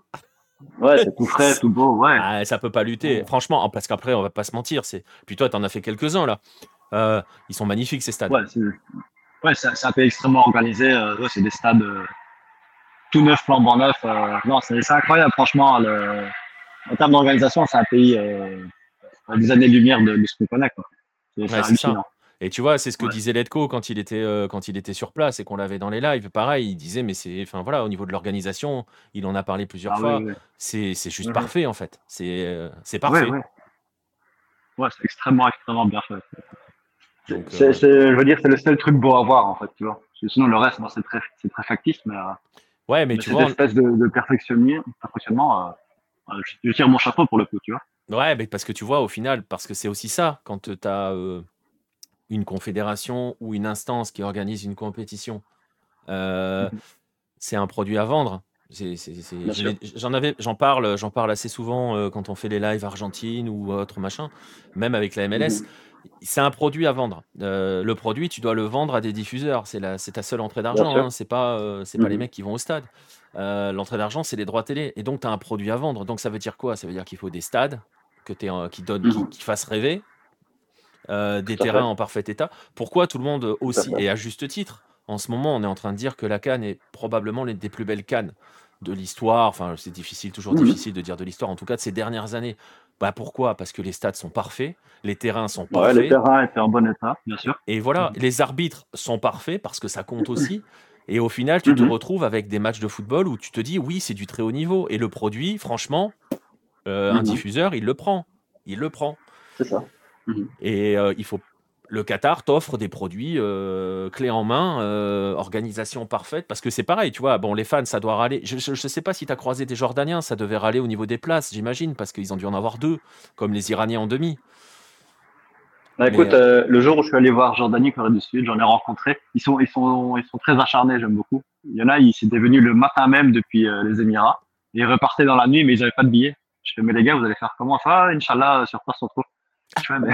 Ouais, c'est tout frais, tout beau, ouais. Ah, ça peut pas lutter. Franchement, parce qu'après, on va pas se mentir. C'est... Puis toi, t'en as fait quelques-uns là. Euh, ils sont magnifiques ces stades. Ouais, c'est ouais, un pays extrêmement organisé. euh, c'est des stades euh, tout neufs, flambant neufs. euh, non, c'est c'est incroyable, franchement. Le, en termes d'organisation, c'est un pays euh, à des années-lumière de, de ce qu'on connaît. quoi. C'est Ouais, c'est. Et tu vois, c'est ce que Ouais. disait Letko quand il était euh, quand il était sur place et qu'on l'avait dans les lives. Pareil, il disait mais c'est, enfin voilà, au niveau de l'organisation, il en a parlé plusieurs Ah, fois. C'est, c'est juste Mhm. parfait en fait. C'est, euh, c'est parfait. Ouais, c'est extrêmement, extrêmement bien fait. Donc, C'est, euh, je veux dire, c'est le seul truc beau à voir, en fait, tu vois. Sinon, le reste, bon, c'est très, c'est très factice, mais, ouais, mais mais tu cette vois, on- espèce de, de perfectionnement, perfectionnement je, tire mon chapeau pour le coup, tu vois. Ouais, mais parce que tu vois, au final, parce que c'est aussi ça, quand tu as une confédération ou une instance qui organise une compétition, euh, Mhm. c'est un produit à vendre. J'en avais, j'en parle, j'en parle assez souvent euh, quand on fait les lives Argentine ou autre machin, même avec la MLS. C'est un produit à vendre. Euh, le produit, tu dois le vendre à des diffuseurs. C'est ta seule entrée d'argent. hein. C'est pas, euh, c'est pas les Mhm. mecs qui vont au stade. Euh, L'entrée d'argent, c'est les droits télé. Et donc, tu as un produit à vendre. Donc, ça veut dire quoi? Ça veut dire qu'il faut des stades que euh, qui, donnent, qui, Mhm. qui fassent rêver, euh, des terrains fait. en parfait état. Pourquoi tout le monde aussi, et à juste titre, en ce moment, on est en train de dire que la Cannes est probablement l'une des plus belles Cannes de l'histoire. Enfin, c'est difficile, toujours Mhm. difficile de dire de l'histoire, en tout cas de ces dernières années. Bah pourquoi? Parce que les stades sont parfaits, les terrains sont Ouais, le parfaits. terrain était en bon état, bien sûr. Et voilà, les arbitres sont parfaits parce que ça compte aussi. Et au final, tu te Mhm. retrouves avec des matchs de football où tu te dis, oui, c'est du très haut niveau. Et le produit, franchement, euh, un Mhm. diffuseur, il le prend. Il le prend. C'est ça. Et euh, il faut. Le Qatar t'offre des produits euh, clés en main, organisation parfaite, parce que c'est pareil, tu vois. Bon, les fans, ça doit râler. Je ne sais pas si tu as croisé des Jordaniens, ça devait râler au niveau des places, j'imagine, parce qu'ils ont dû en avoir deux, comme les Iraniens en demi. Bah, écoute, euh, le jour où je suis allé voir Jordanie, Corée du Sud, j'en ai rencontré. Ils sont, ils sont, ils sont très acharnés, j'aime beaucoup. Il y en a, ils s'étaient venus le matin même depuis euh, les Émirats. Et ils repartaient dans la nuit, mais ils n'avaient pas de billets. Je fais, mais les gars, vous allez faire comment? Enfin, ah, Inch'Allah, sur place on trouve. Je fais, mais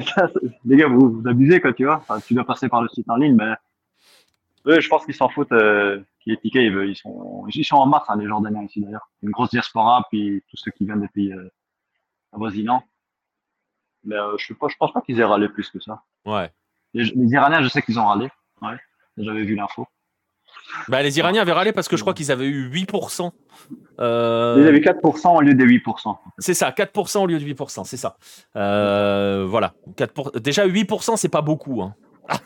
ça, les gars, vous, vous abusez, quoi, tu vois. Enfin, tu dois passer par le site en ligne, mais eux, je pense qu'ils s'en foutent. Euh, qui est ticket, ils, ils sont, ils sont en masse, hein, les Jordaniens ici d'ailleurs. Une grosse diaspora, puis tous ceux qui viennent des pays euh, avoisinants. Mais euh, je, je pense pas qu'ils aient râlé plus que ça. Ouais. Les, les Iraniens, je sais qu'ils ont râlé. Ouais, j'avais vu l'info. Bah, les Iraniens avaient râlé parce que je crois qu'ils avaient eu 8%. euh, Ils avaient 4% au lieu des 8%. C'est ça, 4% au lieu de 8%, c'est ça. Euh, voilà. 4 pour- Déjà, 8%, c'est pas beaucoup. hein. [laughs]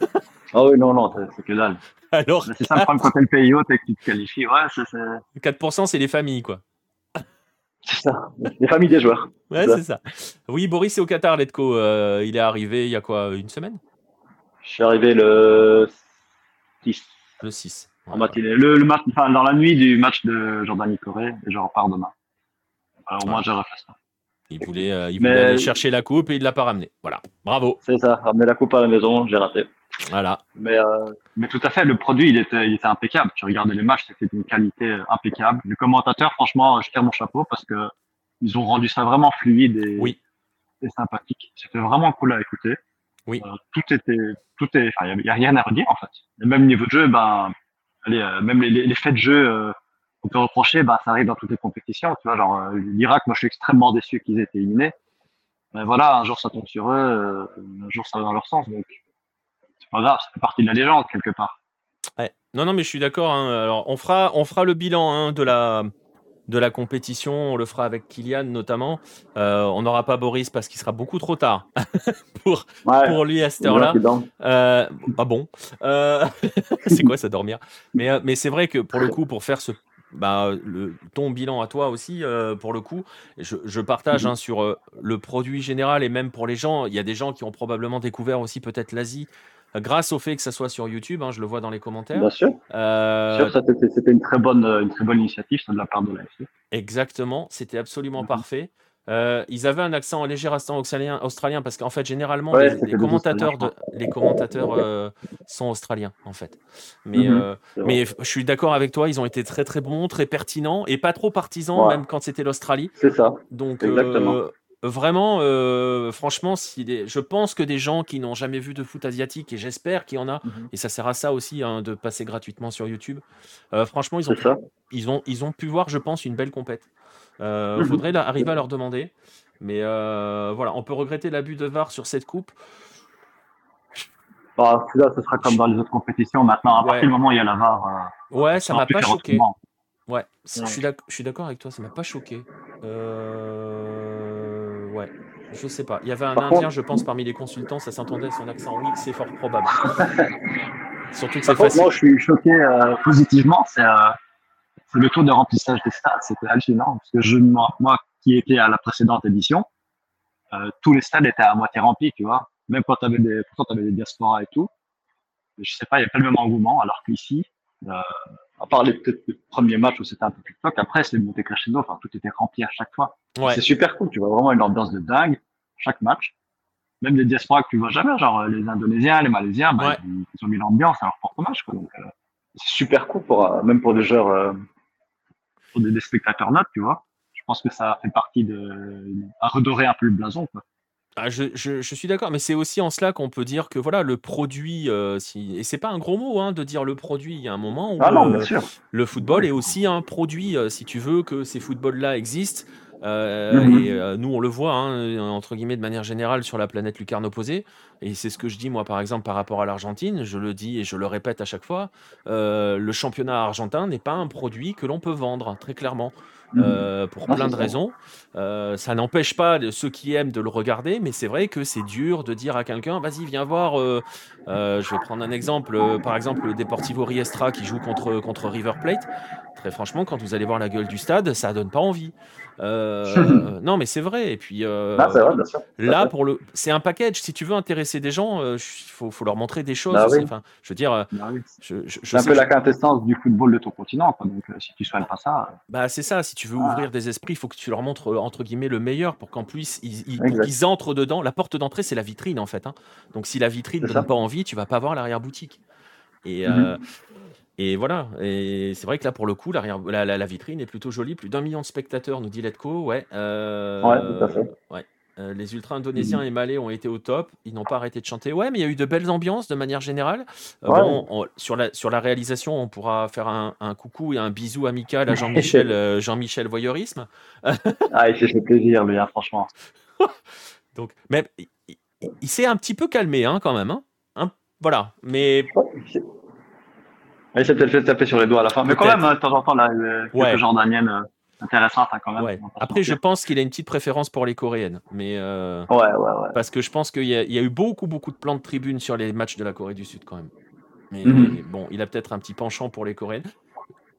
Ah oui, non, non, c'est- que dalle. Alors, C'est ça le problème quand t'es le pays haut et que tu te qualifies. Ouais, c'est c'est- 4%, c'est les familles, quoi. C'est ça. Les familles des joueurs. Ouais, c'est ça. Oui, Boris est au Qatar, Letko. Euh, il est arrivé il y a quoi Une semaine? Je suis arrivé le 6 Le 6. en matinée. Le, le mat- enfin, dans la nuit du match de Jordanie-Corée et je repars demain. Alors, au moins, Ouais. j'ai refait ça. Il voulait, euh, il Mais- voulait aller chercher la coupe et il l'a pas ramené. Voilà. Bravo. C'est ça. Ramener la coupe à la maison, j'ai raté. Voilà. Mais, euh, mais tout à fait, le produit, il était, il était impeccable. Tu regardais les matchs, c'était d'une qualité euh, impeccable. Les commentateurs, franchement, je tire mon chapeau parce que ils ont rendu ça vraiment fluide et, Oui. et sympathique. C'était vraiment cool à écouter. Oui. Euh, tout était, tout est, enfin, il y, a rien à redire en fait. Et même niveau de jeu, ben, allez, euh, même les, les, les faits de jeu euh, qu'on peut reprocher, ben, ça arrive dans toutes les compétitions. Tu vois, genre euh, l'Irak, moi, je suis extrêmement déçu qu'ils aient été éliminés. Mais voilà, un jour ça tombe sur eux, euh, un jour ça va dans leur sens. Donc, c'est pas grave, ça fait partie de la légende quelque part. Ouais. Non, non, mais je suis d'accord. hein. Alors, on fera, on fera le bilan hein, de la de la compétition. On le fera avec Kylian notamment. Euh, on n'aura pas Boris parce qu'il sera beaucoup trop tard [laughs] pour Ouais. pour lui à cette heure-là. Euh, pas bon. Euh, [laughs] c'est quoi ça dormir? Mais, euh, mais c'est vrai que pour le coup, pour faire ce, bah, le, ton bilan à toi aussi, pour le coup, je, je partage Mhm. hein, sur le produit général et même pour les gens. Il y a des gens qui ont probablement découvert aussi peut-être l'Asie grâce au fait que ça soit sur YouTube. hein, je le vois dans les commentaires. Bien sûr. Euh, sûr, c'était une très bonne, une très bonne initiative ça, de la part de l'AFC. Exactement, c'était absolument Mhm. parfait. Euh, ils avaient un accent, un léger accent australien, australien parce qu'en fait, généralement, Ouais, les, commentateurs, de, les commentateurs euh, sont australiens, en fait. Mais, Mhm. euh, mais je suis d'accord avec toi, ils ont été très très bons, très pertinents et pas trop partisans, Ouais. même quand c'était l'Australie. C'est ça. Donc, Exactement. Vraiment, euh, franchement, si des- je pense que des gens qui n'ont jamais vu de foot asiatique, et j'espère qu'il y en a, Mhm. et ça sert à ça aussi, hein, de passer gratuitement sur YouTube, euh, franchement, ils ont ça. ils ont, ils ont pu voir, je pense, une belle compète. Euh, Mhm. faudrait là, arriver à leur demander. Mais euh, voilà, on peut regretter l'abus de VAR sur cette coupe. Bah, là, ce sera comme dans les autres compétitions. Maintenant, à Ouais. partir du moment où il y a la VAR, Ouais, ça m'a pas choqué. Ouais, Ouais. je suis d'ac- je suis d'accord avec toi, ça m'a pas choqué. Euh, Ouais, je sais pas. Il y avait un Par Indien, contre- je pense, parmi les consultants, ça s'entendait son accent. Oui, c'est fort probable. [laughs] Surtout que c'est facile. moi, je suis choqué euh, positivement. C'est euh, le taux de remplissage des stades. C'était hallucinant. Parce que je, moi, moi, qui étais à la précédente édition, euh, tous les stades étaient à moitié remplis, tu vois. Même quand tu avais des, des diasporas et tout. Je sais pas, il n'y a pas le même engouement. Alors qu'ici, euh, à part les, peut-être les premiers matchs où c'était un peu plus toc, après, c'est monté crescendo. Enfin, tout était rempli à chaque fois. Ouais, C'est super cool. Tu vois vraiment une ambiance de dingue chaque match. Même des diasporas que tu vois jamais, genre euh, les Indonésiens, les Malaisiens, bah, Ouais. ils, ils ont mis l'ambiance à leur propre match. Quoi. Donc, euh, c'est super cool pour euh, même pour des joueurs, euh, pour des, des spectateurs neutres, tu vois. Je pense que ça fait partie de à redorer un peu le blason. Quoi. Ah, je, je- je suis d'accord, mais c'est aussi en cela qu'on peut dire que voilà le produit, euh, si... et c'est pas un gros mot hein, de dire le produit. Il y a un moment où Ah non, euh, le football est aussi un produit, euh, si tu veux que ces footballs-là existent. Euh, Mhm. Et nous, on le voit, hein, entre guillemets, de manière générale sur la planète lucarne opposée. Et c'est ce que je dis, moi, par exemple, par rapport à l'Argentine. Je le dis et je le répète à chaque fois. le championnat argentin n'est pas un produit que l'on peut vendre, très clairement. Euh, pour Non, plein de raisons. Euh, ça n'empêche pas ceux qui aiment de le regarder, mais c'est vrai que c'est dur de dire à quelqu'un, vas-y, viens voir. euh, je vais prendre un exemple, par exemple, le Deportivo Riestra qui joue contre, contre River Plate. Très franchement, quand vous allez voir la gueule du stade, ça donne pas envie. Euh, [laughs] non, mais c'est vrai. Et puis euh, Ah, c'est vrai, bien sûr. là, pour le, c'est un package. Si tu veux intéresser des gens, il faut, faut leur montrer des choses. Bah aussi. oui. Enfin, je veux dire, euh, Bah oui. C'est un peu la quintessence du football de ton continent. Quoi. Donc, euh, si tu soignes pas ça, euh, Bah, c'est ça, si tu veux Ah. ouvrir des esprits, il faut que tu leur montres euh, entre guillemets le meilleur pour qu'en plus ils, entrent dedans. La porte d'entrée, c'est la vitrine en fait. hein. Donc si la vitrine ne donne ça. pas envie, tu vas pas voir l'arrière-boutique. Et, Mhm. euh, et voilà. Et c'est vrai que là, pour le coup, l'arrière- la, la- la vitrine est plutôt jolie. Plus d'un million de spectateurs, nous dit Letco. Ouais. euh, Ouais, tout à fait. ouais. Euh, les ultras indonésiens et malais ont été au top. Ils n'ont pas arrêté de chanter. Ouais, mais il y a eu de belles ambiances de manière générale. Euh, Ouais. bon, on- sur, la, sur la réalisation, on pourra faire un, un coucou et un bisou amical à Jean-Michel [laughs] euh, Jean-Michel Voyeurisme. ah, il s'est fait plaisir, lui, hein, franchement. [laughs] Donc, mais il, s'est un petit peu calmé hein, quand même. hein. Hein, voilà. Mais il s'est- peut-être fait taper sur les doigts à la fin. Mais quand même, de temps en temps, là, euh, quelques Ouais. Jordaniennes euh, intéressantes hein, quand même. ouais. Après, je pense qu'il a une petite préférence pour les Coréennes. Mais euh, Ouais, ouais, ouais. parce que je pense qu'il y, a- il y a eu beaucoup, beaucoup de plans de tribune sur les matchs de la Corée du Sud quand même. Mais Mhm. bon, il a peut-être un petit penchant pour les Coréennes.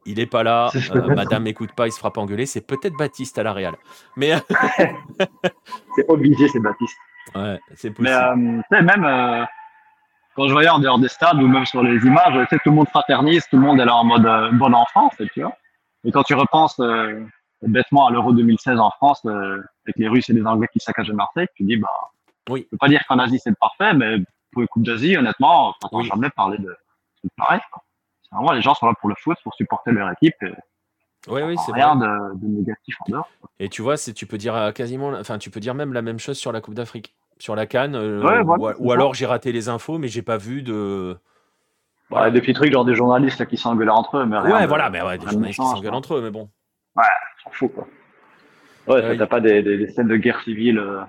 Il est pas là. Euh. Madame écoute pas, il se fera pas engueuler. C'est peut-être Baptiste à la Real. Mais [laughs] C'est obligé, c'est Baptiste. ouais, c'est Mais possible. euh, tu sais, même euh, quand je voyais en dehors des stades ou même sur les images, tu sais, tout le monde fraternise, tout le monde est là en mode euh, bonne enfance, tu vois. Et quand tu repenses euh, bêtement à l'Euro 2016 en France, euh, avec les Russes et les Anglais qui saccageaient Marseille, tu dis, bah, Oui. je peux pas dire qu'en Asie c'est parfait, mais pour une Coupe d'Asie, honnêtement, on n'entend jamais parler de pareil. C'est vraiment les gens sont là pour le foot, pour supporter leur équipe. Et Oui, oui, c'est rien vrai. de, de négatif en dehors. Et tu vois, tu peux dire quasiment, enfin, tu peux dire même la même chose sur la Coupe d'Afrique, sur la Cannes, euh, Ouais, ou, voilà, alors j'ai raté les infos, mais j'ai pas vu de. Ouais, des petits trucs genre des journalistes là, qui s'engueulent entre eux, mais rien Ouais, de- voilà, mais ouais, des journalistes qui s'engueulent entre eux, mais bon. On s'en fout quoi. Ouais, Euh, t'as pas des, des, des scènes de guerre civile. euh,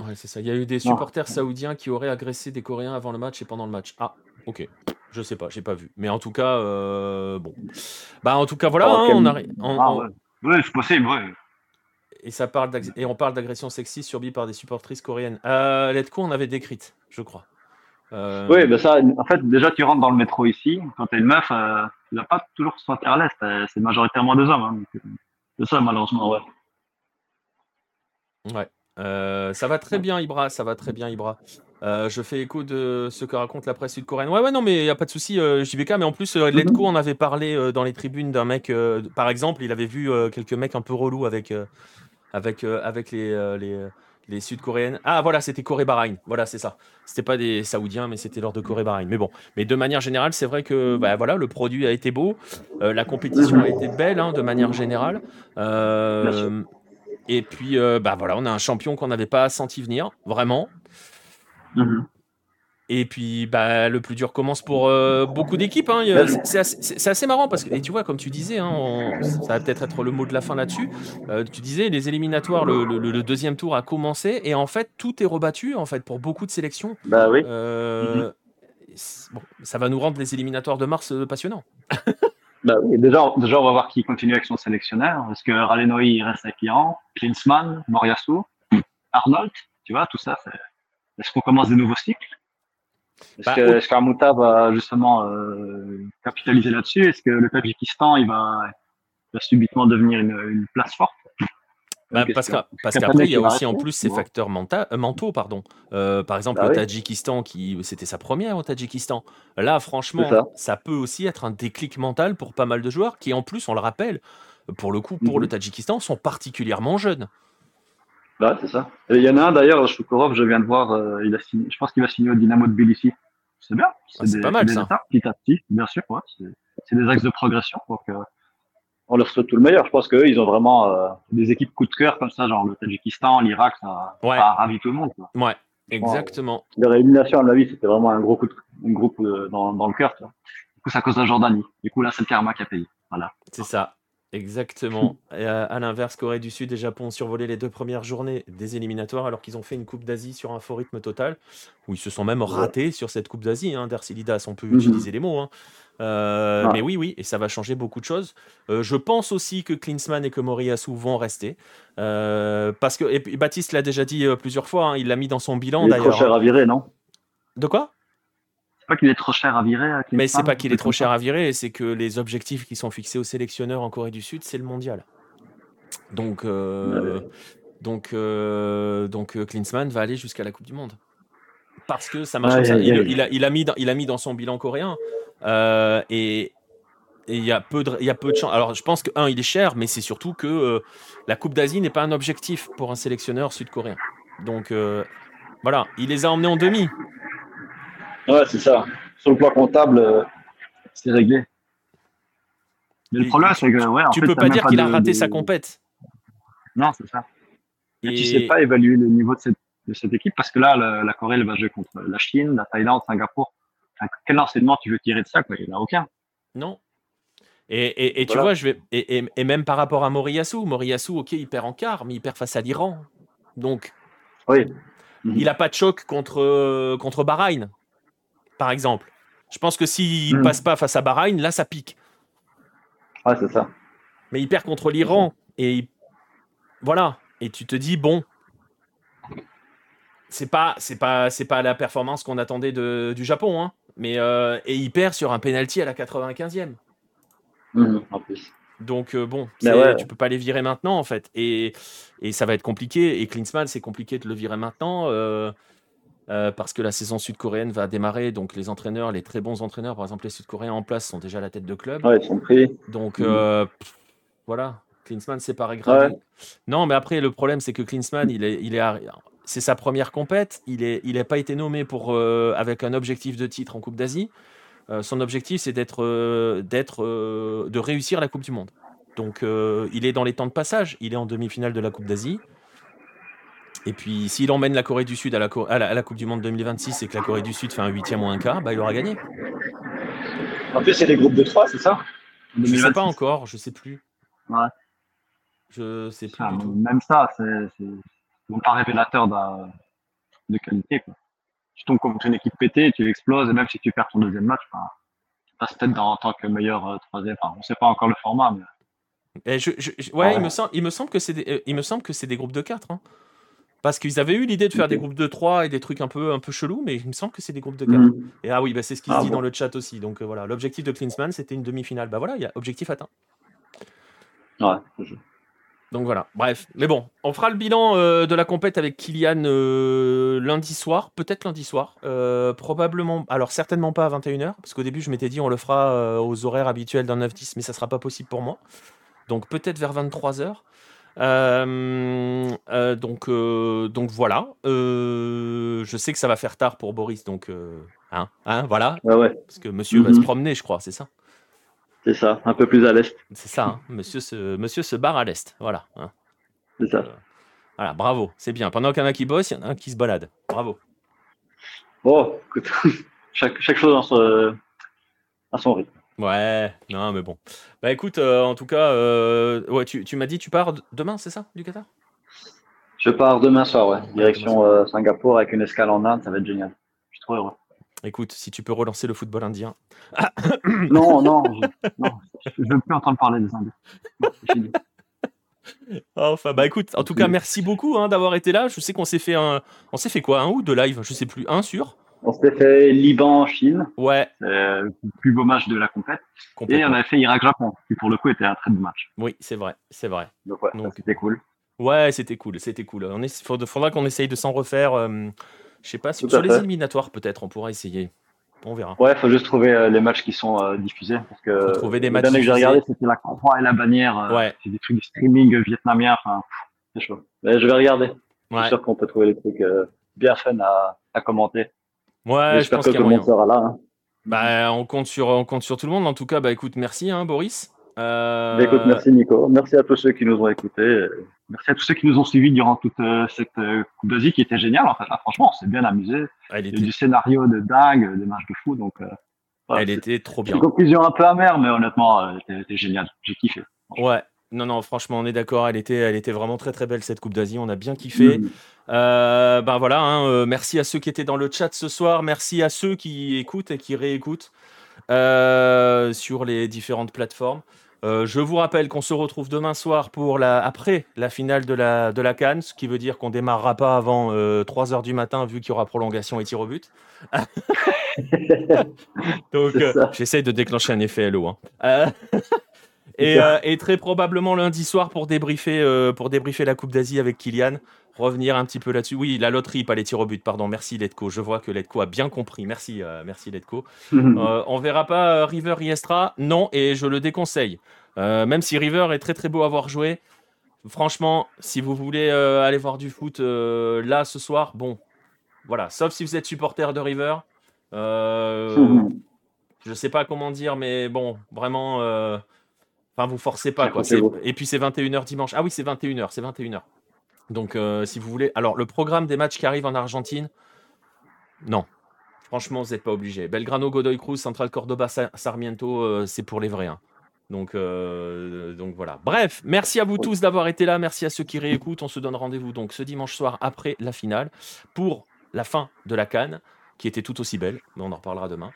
Ouais, c'est ça. Il y a eu des Non. supporters saoudiens qui auraient agressé des Coréens avant le match et pendant le match. Ah, ok. Je sais pas, j'ai pas vu. Mais en tout cas, euh, bon. Bah, en tout cas, voilà, Oh, hein, on arri- on- Ah ouais. Ouais, c'est possible, ouais. Et ça parle et on parle d'agression sexiste subie par des supportrices coréennes. Euh, on avait décrite, je crois. Euh, Oui, ben ça, en fait, déjà, tu rentres dans le métro ici, quand t'es une meuf, euh, tu vas pas toujours à l'aise, t'as- c'est majoritairement des hommes. hein, euh, c'est ça, malheureusement, ouais. Ouais. Euh, ça va très bien, Ibra. Ça va très bien, Ibra. Euh, je fais écho de ce que raconte la presse sud-coréenne. Ouais, ouais, non, mais il n'y a pas de souci, euh, JBK. Mais en plus, euh, Letko en avait parlé dans les tribunes d'un mec. par exemple, il avait vu quelques mecs un peu relous avec, avec, euh, avec les, euh, les, euh, les Sud-Coréennes. Ah, voilà, c'était Corée-Bahreïn. Voilà, c'est ça. C'était pas des Saoudiens, mais c'était lors de Corée-Bahreïn. Mais bon, mais de manière générale, c'est vrai que bah, voilà, le produit a été beau. la compétition a été belle, hein, de manière générale. Et puis, bah voilà, on a un champion qu'on n'avait pas senti venir, vraiment. Mhm. Et puis, bah, le plus dur commence pour euh, beaucoup d'équipes. hein. C'est assez, marrant parce que, et tu vois, comme tu disais, hein, on- ça va peut-être être le mot de la fin là-dessus. euh, tu disais, les éliminatoires, le, le- le deuxième tour a commencé et en fait, tout est rebattu en fait pour beaucoup de sélections. Bah oui. Euh, bon, ça va nous rendre les éliminatoires de mars passionnants. [laughs] Bah oui. Déjà, déjà, on va voir qui continue avec son sélectionneur. Est-ce que Ralenoi, il reste avec Iran, Klinsmann, Moriasu, Arnold, tu vois, tout ça. Est-ce qu'on commence des nouveaux cycles? Est-ce Bah, que, qu'Armouta va justement euh, capitaliser là-dessus? Est-ce que le Tadjikistan, il va, va subitement devenir une, une place forte? Bah, parce qu'après, il y a aussi en plus ces facteurs menta- euh, mentaux. Pardon. Euh, par exemple, Bah le. Tadjikistan, qui c'était sa première au Tadjikistan. Là, franchement, ça. ça. peut aussi être un déclic mental pour pas mal de joueurs qui, en plus, on le rappelle, pour le coup, pour Mhm. le Tadjikistan, sont particulièrement jeunes. Bah, c'est ça. Et il y en a un d'ailleurs, Shukurov, je viens de voir, euh, il a signé, je pense qu'il va signer au Dynamo de Tbilissi. C'est bien. Ah, c'est des- pas mal, des ça. petit à petit, bien sûr. Ouais, c'est, c'est des axes de progression. Donc, euh, on leur souhaite tout le meilleur. Je pense qu'eux, ils ont vraiment euh, des équipes coup de cœur comme ça, genre le Tadjikistan, l'Irak, ça, Ouais. ça a ravi tout le monde. Quoi. Ouais, exactement. Leur élimination, à mon avis, c'était vraiment un gros coup de, un gros coup de- dans, dans le cœur. tu vois. Du coup, c'est à cause de la Jordanie. Du coup, là, c'est le karma qui a payé. Voilà. C'est ça. Exactement. Et à, à l'inverse, Corée du Sud et Japon ont survolé les deux premières journées des éliminatoires alors qu'ils ont fait une Coupe d'Asie sur un faux rythme total, où ils se sont même ratés sur cette Coupe d'Asie. Hein, on peut Mhm. utiliser les mots. hein. Euh, Ouais. Mais oui, oui, et ça va changer beaucoup de choses. Euh, je pense aussi que Klinsmann et que Moriyasu vont rester. Euh, parce que, et puis Baptiste l'a déjà dit plusieurs fois, hein, il l'a mis dans son bilan Il est trop d'ailleurs. cher hein. à virer, non? De quoi? Pas qu'il est trop cher à virer. à Mais c'est pas qu'il est trop cher à virer, c'est que les objectifs qui sont fixés aux sélectionneurs en Corée du Sud, c'est le mondial. Donc, euh, Ouais. donc, euh, donc euh, Klinsmann va aller jusqu'à la Coupe du Monde. Parce que ça marche comme ça. Il, a, il, a mis dans, il a mis dans son bilan coréen. euh, et et il y a peu de, il y a peu de chance. Alors, je pense que, un, il est cher, mais c'est surtout que euh, la Coupe d'Asie n'est pas un objectif pour un sélectionneur sud-coréen. Donc, euh, voilà, il les a emmenés en demi. Ouais, c'est ça. Sur le plan comptable, euh, c'est réglé. Mais le problème, c'est que, ouais, en tu fait, peux pas dire qu'il a raté de- sa compète. Non, c'est ça. Et tu Et- sais pas évaluer le niveau de cette, de cette équipe parce que là, la, la Corée, elle va jouer contre la Chine, la Thaïlande, Singapour. Enfin, quel enseignement tu veux tirer de ça, quoi? Il n'y en a aucun. Non. Et, et, et tu vois, je vais et, même par rapport à Moriyasu, Moriyasu, ok, il perd en quart, mais il perd face à l'Iran. Donc, Oui. il n'a pas de choc contre, euh, contre Bahreïn, par exemple. Je pense que s'il ne Mhm. passe pas face à Bahreïn, là, ça pique. Ouais, c'est ça. Mais il perd contre l'Iran. Et il- voilà. Et tu te dis, bon, c'est pas, c'est pas, c'est pas la performance qu'on attendait de, du Japon. Hein. Mais, euh, et il perd sur un penalty à la 95e. Mhm, en plus. Donc euh, bon, c'est- ouais. tu peux pas les virer maintenant en fait, et, et ça va être compliqué. Et Klinsmann, c'est compliqué de le virer maintenant euh, euh, parce que la saison sud-coréenne va démarrer. Donc les entraîneurs, les très bons entraîneurs, par exemple les Sud-Coréens en place, sont déjà à la tête de club. Ouais, ils sont pris. Donc Mhm. euh, pff, voilà, Klinsmann c'est pas grave. Non, mais après le problème c'est que Klinsmann, il est, il est, c'est sa première compète. Il n'a il pas été nommé pour, avec un objectif de titre en Coupe d'Asie. son objectif, c'est d'être, d'être, de réussir la Coupe du Monde. Donc, il est dans les temps de passage. Il est en demi-finale de la Coupe d'Asie. Et puis, s'il emmène la Corée du Sud à la, à la, Coupe du Monde 2026 et que la Corée du Sud fait un huitième ou un quart, bah, il aura gagné. En plus, c'est des groupes de trois, c'est ça? Je ne sais pas encore, je ne sais plus. Ouais. Je sais plus. même ça, c'est pas révélateur de qualité. Quoi. Tu tombes contre une équipe pétée, tu exploses, et même si tu perds ton deuxième match, bah, tu passes peut-être en tant que meilleur euh, troisième. Enfin, on ne sait pas encore le format. Mais... Et je, ouais, Il, me semble, il me semble que c'est des, euh, des groupes de 4. Hein. Parce qu'ils avaient eu l'idée de faire des groupes de 3 et des trucs un peu, un peu chelous, mais il me semble que c'est des groupes de 4. Mm. Et ah oui, bah, c'est ce qui se ah dit dans le chat aussi. Donc euh, voilà, l'objectif de Klinsmann, c'était une demi-finale. Bah voilà, il y a objectif atteint. Ouais, donc voilà, bref. Mais bon, on fera le bilan euh, de la compète avec Kylian euh, lundi soir, peut-être lundi soir. probablement, alors certainement pas à 21h, parce qu'au début je m'étais dit on le fera aux horaires habituels d'un 9-10, mais ça sera pas possible pour moi. Donc peut-être vers 23h. Euh, euh, donc, euh, donc voilà. je sais que ça va faire tard pour Boris, donc hein, hein, voilà. Parce que monsieur va se mhm. promener, je crois, c'est ça? C'est ça, un peu plus à l'est. C'est ça, hein. monsieur, se, monsieur se barre à l'est, voilà. Hein. C'est ça. voilà, bravo, c'est bien. Pendant qu'il y en a qui bosse, il y en a un qui se balade. Bravo. Bon, écoute, [laughs] chaque, chaque chose son, à son rythme. Ouais, non, mais bon. Bah écoute, euh, en tout cas, euh, ouais, tu, tu m'as dit tu pars demain, c'est ça, du Qatar? Je pars demain soir, ouais. Direction euh, Singapour avec une escale en Inde, ça va être génial. Je suis trop heureux. Écoute, si tu peux relancer le football indien. [coughs] non, non, je, non, je veux plus entendre parler des Indiens. Enfin, bah écoute, en tout cas, merci beaucoup hein, d'avoir été là. Je sais qu'on s'est fait un, on s'est fait quoi, un ou deux lives, je sais plus, un sur. On s'était fait Liban-Chine. Ouais. le plus beau match de la compète. Et on avait fait Irak-Japon, qui pour le coup était un très beau match. Oui, c'est vrai, c'est vrai. Donc ouais, c'était cool. Ouais, c'était cool, c'était cool. Il faudra qu'on essaye de s'en refaire. Euh, je sais pas, sur, les éliminatoires peut-être, on pourra essayer. On verra. Ouais, il faut juste trouver euh, les matchs qui sont euh, diffusés. Parce que trouver des matchs que j'ai regardé, c'était la croix et la bannière. ouais. C'est des trucs de streaming vietnamien. Enfin, c'est chaud. Mais je vais regarder. Je suis sûr qu'on peut trouver des trucs bien fun à, à commenter. Ouais, je pense que tout le monde sera là. Hein. Bah, on compte sur, on compte sur tout le monde. En tout cas, bah écoute, merci, hein, Boris. Euh... Bah, écoute, merci Nico. Merci à tous ceux qui nous ont écoutés. Merci à tous ceux qui nous ont suivis durant toute euh, cette euh, Coupe d'Asie qui était géniale. En fait, franchement, on s'est bien amusé. Elle était... Du scénario de dingue, des matchs de fou. Donc, euh, elle était trop bien. Une conclusion un peu amère, mais honnêtement, elle était, géniale. J'ai kiffé. Ouais, non, non, franchement, on est d'accord. Elle était, elle était vraiment très, très belle cette Coupe d'Asie. On a bien kiffé. Mm. Euh, ben voilà. Hein, euh, merci à ceux qui étaient dans le chat ce soir. Merci à ceux qui écoutent et qui réécoutent euh, sur les différentes plateformes. je vous rappelle qu'on se retrouve demain soir pour la, après la finale de la, de la Cannes, ce qui veut dire qu'on démarrera pas avant 3 heures du matin vu qu'il y aura prolongation et tir au but. [laughs] [laughs] Donc j'essaie de déclencher un effet LO. Hein. [laughs] Euh, et, très probablement lundi soir pour débriefer, euh, pour débriefer la Coupe d'Asie avec Kylian. Revenir un petit peu là-dessus. Oui, la loterie, pas les tirs au but, pardon. Merci Letco. Je vois que Letco a bien compris. Merci, euh, merci Letco. on verra pas River Iestra Non, et je le déconseille. même si River est très très beau à voir jouer. Franchement, si vous voulez aller voir du foot là ce soir, bon, voilà. Sauf si vous êtes supporter de River. je sais pas comment dire, mais bon, vraiment Enfin, vous forcez pas, quoi. Et puis c'est 21h dimanche. Ah oui, c'est 21h, c'est 21h. Donc, euh, si vous voulez. Alors, le programme des matchs qui arrivent en Argentine, non. Franchement, vous n'êtes pas obligé. Belgrano, Godoy Cruz, Central Cordoba, Sarmiento, euh, c'est pour les vrais. Hein. Donc, euh, donc voilà. Bref, merci à vous tous d'avoir été là. Merci à ceux qui réécoutent. On se donne rendez-vous donc ce dimanche soir après la finale pour la fin de la Cannes, qui était tout aussi belle, mais on en reparlera demain.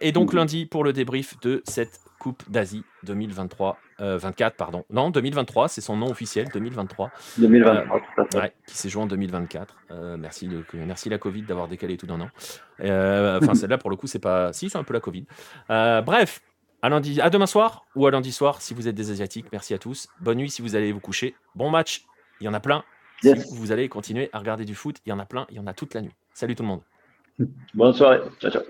et donc lundi pour le débrief de cette Coupe d'Asie 2023, 24, euh, pardon. Non, 2023, c'est son nom officiel, 2023. 2023, euh, tout à fait. qui s'est joué en 2024. Euh, merci, le, merci la Covid d'avoir décalé tout d'un an. [laughs] enfin, celle-là, pour le coup, c'est pas. Si, c'est un peu la Covid. bref, à, lundi, à demain soir ou à lundi soir si vous êtes des Asiatiques. Merci à tous. Bonne nuit si vous allez vous coucher. Bon match, il y en a plein. Si vous allez continuer à regarder du foot, il y en a plein, il y en a toute la nuit. Salut tout le monde. Bonne pessoal. Tchau, tchau.